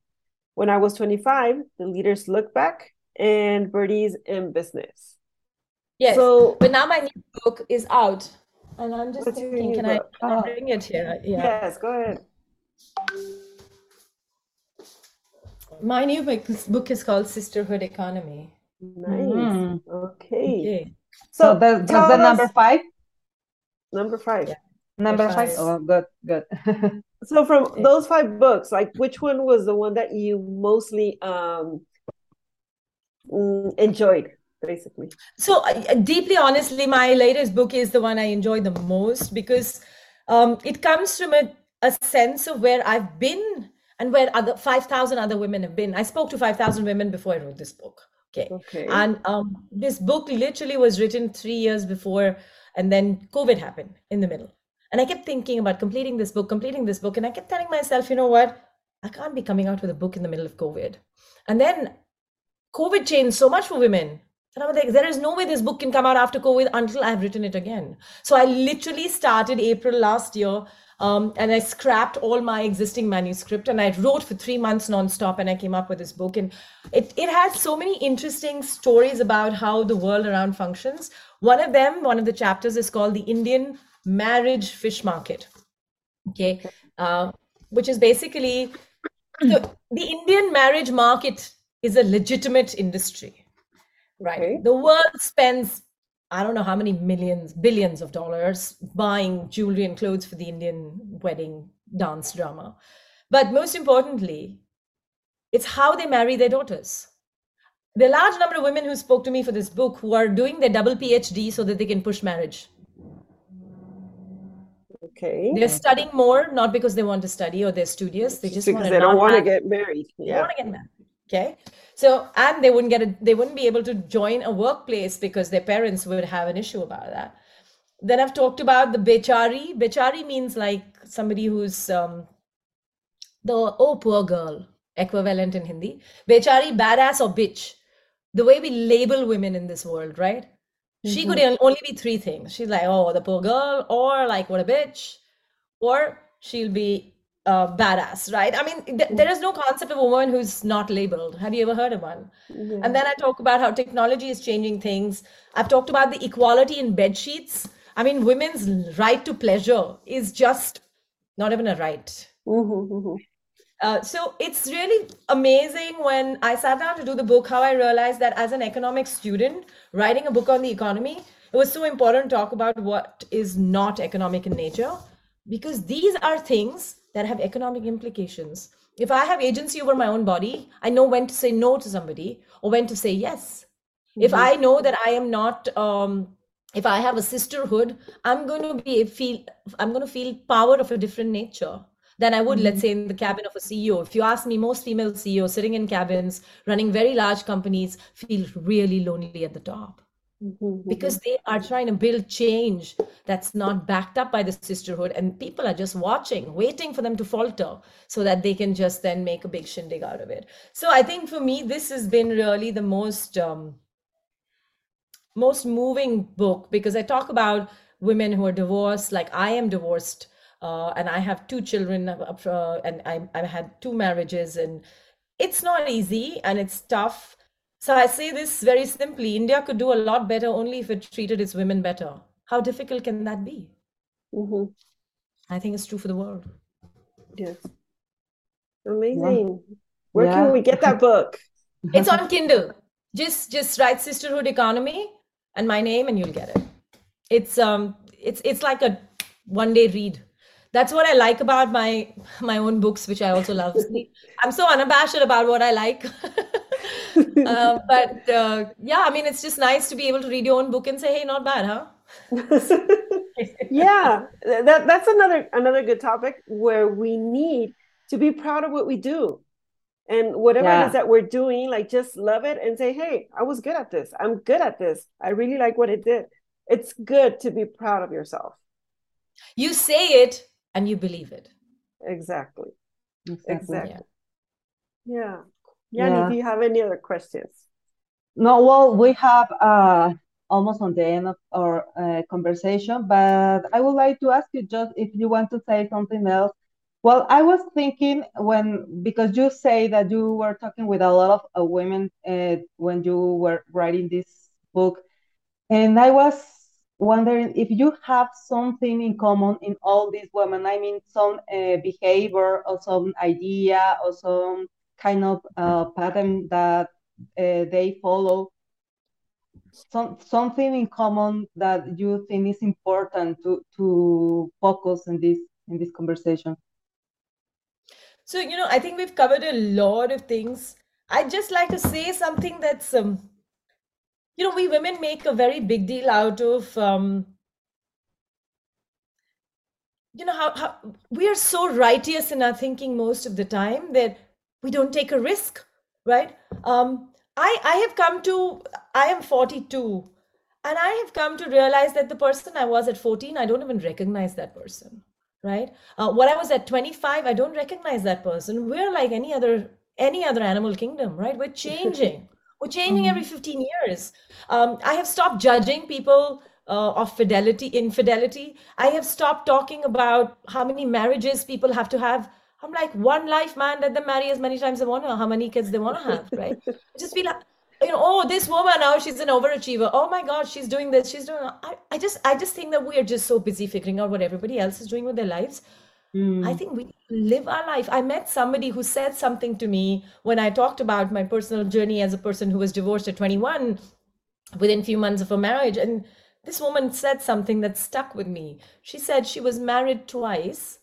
When I was 25, The Leaders Look Back, and Birdies in Business. Yes. So, But now my new book is out, and I'm just thinking, new can I, book? can I Oh. bring it here? Yeah. yes, go ahead. My new book, book is called Sisterhood Economy. Nice. Mhm. Okay. Okay. So So that's, tell that's the number five? number five. Yeah. Number five. five? Oh, good, good. So from Okay. those five books, like which one was the one that you mostly um mm, enjoyed, basically? So uh, deeply honestly, my latest book is the one I enjoy the most because um, it comes from a, a sense of where I've been and where other 5,000 other women have been. I spoke to 5,000 women before I wrote this book. Okay. Okay. And um, this book literally was written three years before, and then COVID happened in the middle. And I kept thinking about completing this book, completing this book. And I kept telling myself, you know what? I can't be coming out with a book in the middle of COVID. And then COVID changed so much for women. And I was like, there is no way this book can come out after COVID until I've written it again. So I literally started April last year um, and I scrapped all my existing manuscript and I wrote for three months nonstop and I came up with this book. And it, it has so many interesting stories about how the world around functions. One of them, one of the chapters is called the Indian Marriage Fish Market. Okay. Uh, which is basically so the Indian marriage market is a legitimate industry right Okay. the world spends i don't know how many millions billions of dollars buying jewelry and clothes for the indian wedding dance drama but most importantly it's how they marry their daughters The large number of women who spoke to me for this book who are doing their double phd so that they can push marriage Okay. they're studying more not because they want to study or they're studious they just want because to they don't want to get married. they Yeah. want to get married. Okay. So, and they wouldn't get a, they wouldn't be able to join a workplace because their parents would have an issue about that. Then I've talked about the bechari. Bechari means like somebody who's um, the oh poor girl equivalent in Hindi. Bechari, badass or bitch. The way we label women in this world, right? She could only be three things. She's like, oh, the poor girl, or like, what a bitch, or she'll be uh, badass, right? I mean, th- there is no concept of a woman who's not labeled. Have you ever heard of one? Yeah. And then I talk about how technology is changing things. I've talked about the equality in bed sheets. I mean, women's right to pleasure is just not even a right. Mhm, mhm. Uh, so it's really amazing when I sat down to do the book, how I realized that as an economics student, writing a book on the economy, it was so important to talk about what is not economic in nature, because these are things that have economic implications. If I have agency over my own body, I know when to say no to somebody or when to say yes. If Mhm. I know that I am not, um, if I have a sisterhood, I'm going to be feel, I'm going to feel power of a different nature than I would, let's say, in the cabin of a CEO. If you ask me, most female CEOs sitting in cabins, running very large companies, feel really lonely at the top Mhm, because they are trying to build change that's not backed up by the sisterhood and people are just watching waiting for them to falter so that they can just then make a big shindig out of it. So i think for me this has been really the most um, most moving book because i talk about women who are divorced like i am divorced uh, and i have two children uh, and I, I had two marriages and it's not easy and it's tough so I say this very simply India could do a lot better only if it treated its women better. How difficult can that be? mhm. I think it's true for the world. Yes. Amazing. Where Yeah. can we get that book? It's on Kindle. Just just write Sisterhood Economy and my name and you'll get it. It's um it's it's like a one day read. That's what I like about my my own books, which I also love. I'm so unabashed about what I like. uh, but uh, yeah, I mean, it's just nice to be able to read your own book and say, "Hey, not bad, huh?" yeah, that that's another another good topic where we need to be proud of what we do. And whatever it Yeah. is that we're doing, like just love it and say, "Hey, I was good at this. I'm good at this. I really like what it did." It's good to be proud of yourself. You say it and you believe it. Exactly. Exactly. Exactly. Yeah. Yanni, Yeah. do you have any other questions? No, well, we have uh, almost on the end of our uh, conversation, but I would like to ask you just if you want to say something else. Well, I was thinking when, because you say that you were talking with a lot of uh, women uh, when you were writing this book, and I was wondering if you have something in common in all these women. I mean, some uh, behavior or some idea or some kind of uh, pattern that uh, they follow some something in common that you think is important to to focus in this in this conversation So, you know, I think we've covered a lot of things. I'd just like to say something that's, um, you know, we women make a very big deal out of, um, you know, how, how we are so righteous in our thinking most of the time that we don't take a risk, right? Um, I, I have come to, I am 42, and I have come to realize that the person I was at 14, I don't even recognize that person, right? Uh, when I was at 25, I don't recognize that person. We're like any other any other animal kingdom, right? We're changing. We're changing every 15 years. Um, I have stopped judging people uh, of fidelity, infidelity. I have stopped talking about how many marriages people have to have. I'm like, one life, man, let them marry as many times they want to, how many kids they want to have, right? Just be like, you know, oh, this woman now she's an overachiever. Oh my God, she's doing this, she's doing. I, I just, I just think that we are just so busy figuring out what everybody else is doing with their lives. Hmm. I think we live our life. I met somebody who said something to me when I talked about my personal journey as a person who was divorced at 21 within few months of a marriage. And this woman said something that stuck with me. She said she was married twice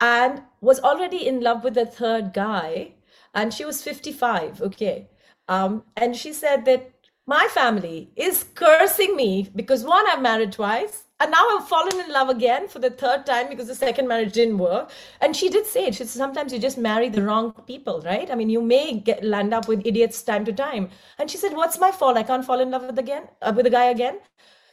and was already in love with a third guy. And she was 55. Okay. Um, and she said that my family is cursing me because one, I've married twice. And now I've fallen in love again for the third time because the second marriage didn't work. And she did say it. She said, sometimes you just marry the wrong people, right? I mean, you may get land up with idiots time to time. And she said, What's my fault? I can't fall in love with again uh, with a guy again.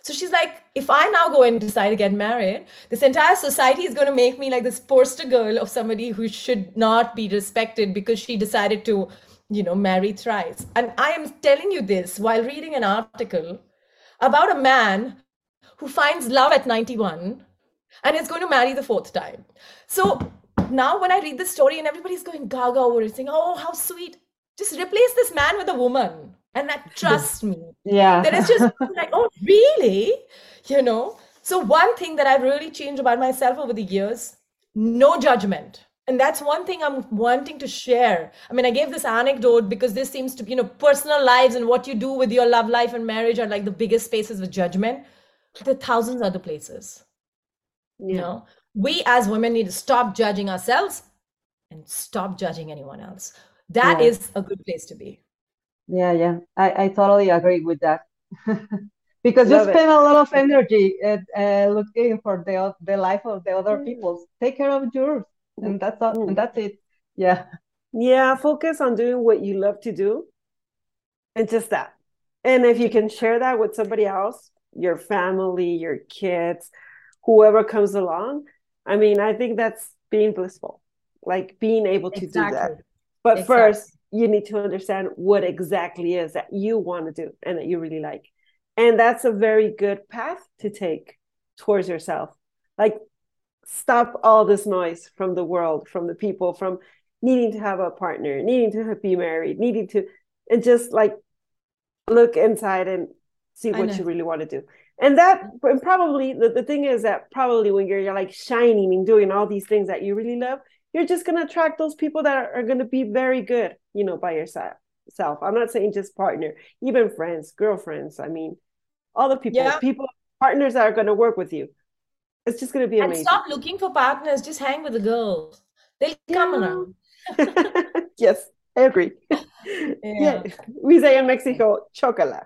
So she's like, if I now go and decide to get married, this entire society is going to make me like this poster girl of somebody who should not be respected because she decided to, you know, marry thrice. And I am telling you this while reading an article about a man who finds love at 91 and is going to marry the fourth time. So now when I read this story and everybody's going gaga over it, saying, oh, how sweet, just replace this man with a woman. And that trust me. yeah That is just like, oh, really? You know? So, one thing that I've really changed about myself over the years no judgment. And that's one thing I'm wanting to share. I mean, I gave this anecdote because this seems to, be, you know, personal lives and what you do with your love life and marriage are like the biggest spaces with judgment. There are thousands other places. You know, we as women need to stop judging ourselves and stop judging anyone else. That Yeah. is a good place to be. Yeah, yeah. I, I totally agree with that. Because you Love it. spend a lot of energy at, uh, looking for the the life of the other Mm. people. Take care of yours, and that's all, Mm. and that's it. Yeah. Yeah, focus on doing what you love to do and just that. And if you can share that with somebody else, your family, your kids, whoever comes along, I mean, I think that's being blissful, like being able to do that. But Exactly. first, you need to understand what exactly is that you want to do and that you really like. And that's a very good path to take towards yourself. Like, stop all this noise from the world, from the people, from needing to have a partner, needing to be married, needing to, and just like look inside and see what you really want to do. And that, and probably the, the thing is that probably when you're, you're like shining and doing all these things that you really love, you're just going to attract those people that are, are going to be very good, you know, by yourself. Self. I'm not saying just partner, even friends, girlfriends. I mean, all the people, Yeah. people, partners that are going to work with you. It's just going to be And amazing. stop looking for partners. Just hang with the girls. They'll come Yeah. around. yes, I agree. Yeah. We say in Mexico, chocolate.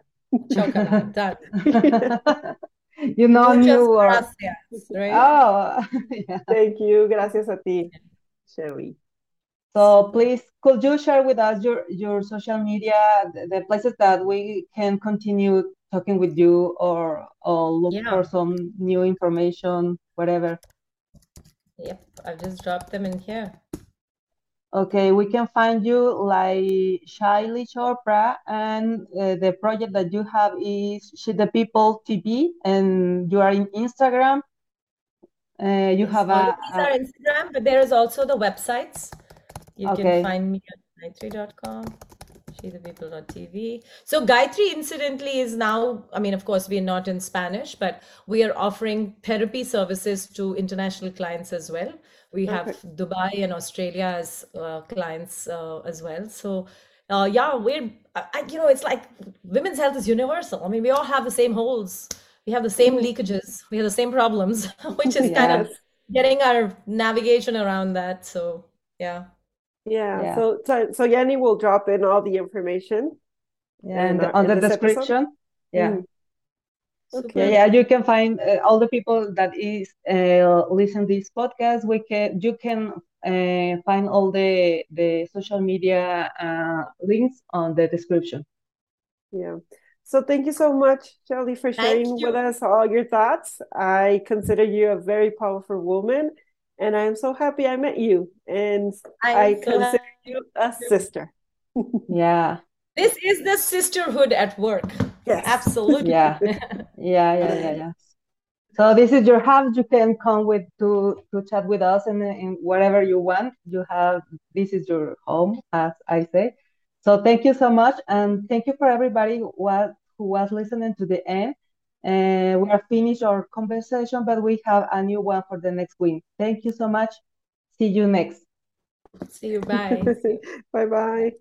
Chocolate. Done. You know, Muchas new or gracias, right? oh, yeah. Thank you. Gracias a ti, Shaili. So please, could you share with us your your social media, the, the places that we can continue talking with you or or look Yeah. for some new information, whatever. Yep, I've just dropped them in here. Okay, we can find you like Shaili Chopra, and uh, the project that you have is SheThePeople TV, and you are in Instagram. Uh, you have all a, these a are Instagram, but there is also the websites. You Okay. can find me at gytree.com, shethepeople.tv. So Gytree, incidentally, is now, I mean, of course, we are not in Spanish, but we are offering therapy services to international clients as well. We have Dubai and Australia as uh, clients uh, as well. So uh, yeah, we're, I- you know, it's like women's health is universal. I mean, we all have the same holes. We have the same leakages. We have the same problems, which is kind of getting our navigation around that. So yeah. Yeah. Yeah. So, so, so Yanni will drop in all the information. yeah, in and our- on the this episode? description. Yeah. Mm. Super. Yeah, yeah, you can find uh, all the people that is uh, listen this podcast. We can you can uh, find all the the social media uh, links on the description. Yeah. So thank you so much, Shaili, for sharing with us all your thoughts. I consider you a very powerful woman, and I am so happy I met you. And I'm I so consider happy. you a sister. Yeah, This is the sisterhood at work. Yes. Absolutely. yeah, yeah, yeah, yeah, yeah. So this is your house. You can come with to to chat with us and in whatever you want. You have this is your home, as I say. So thank you so much, and thank you for everybody who was who was listening to the end. And we are finished our conversation, but we have a new one for the next week. Thank you so much. See you next. See you. Bye. Bye bye.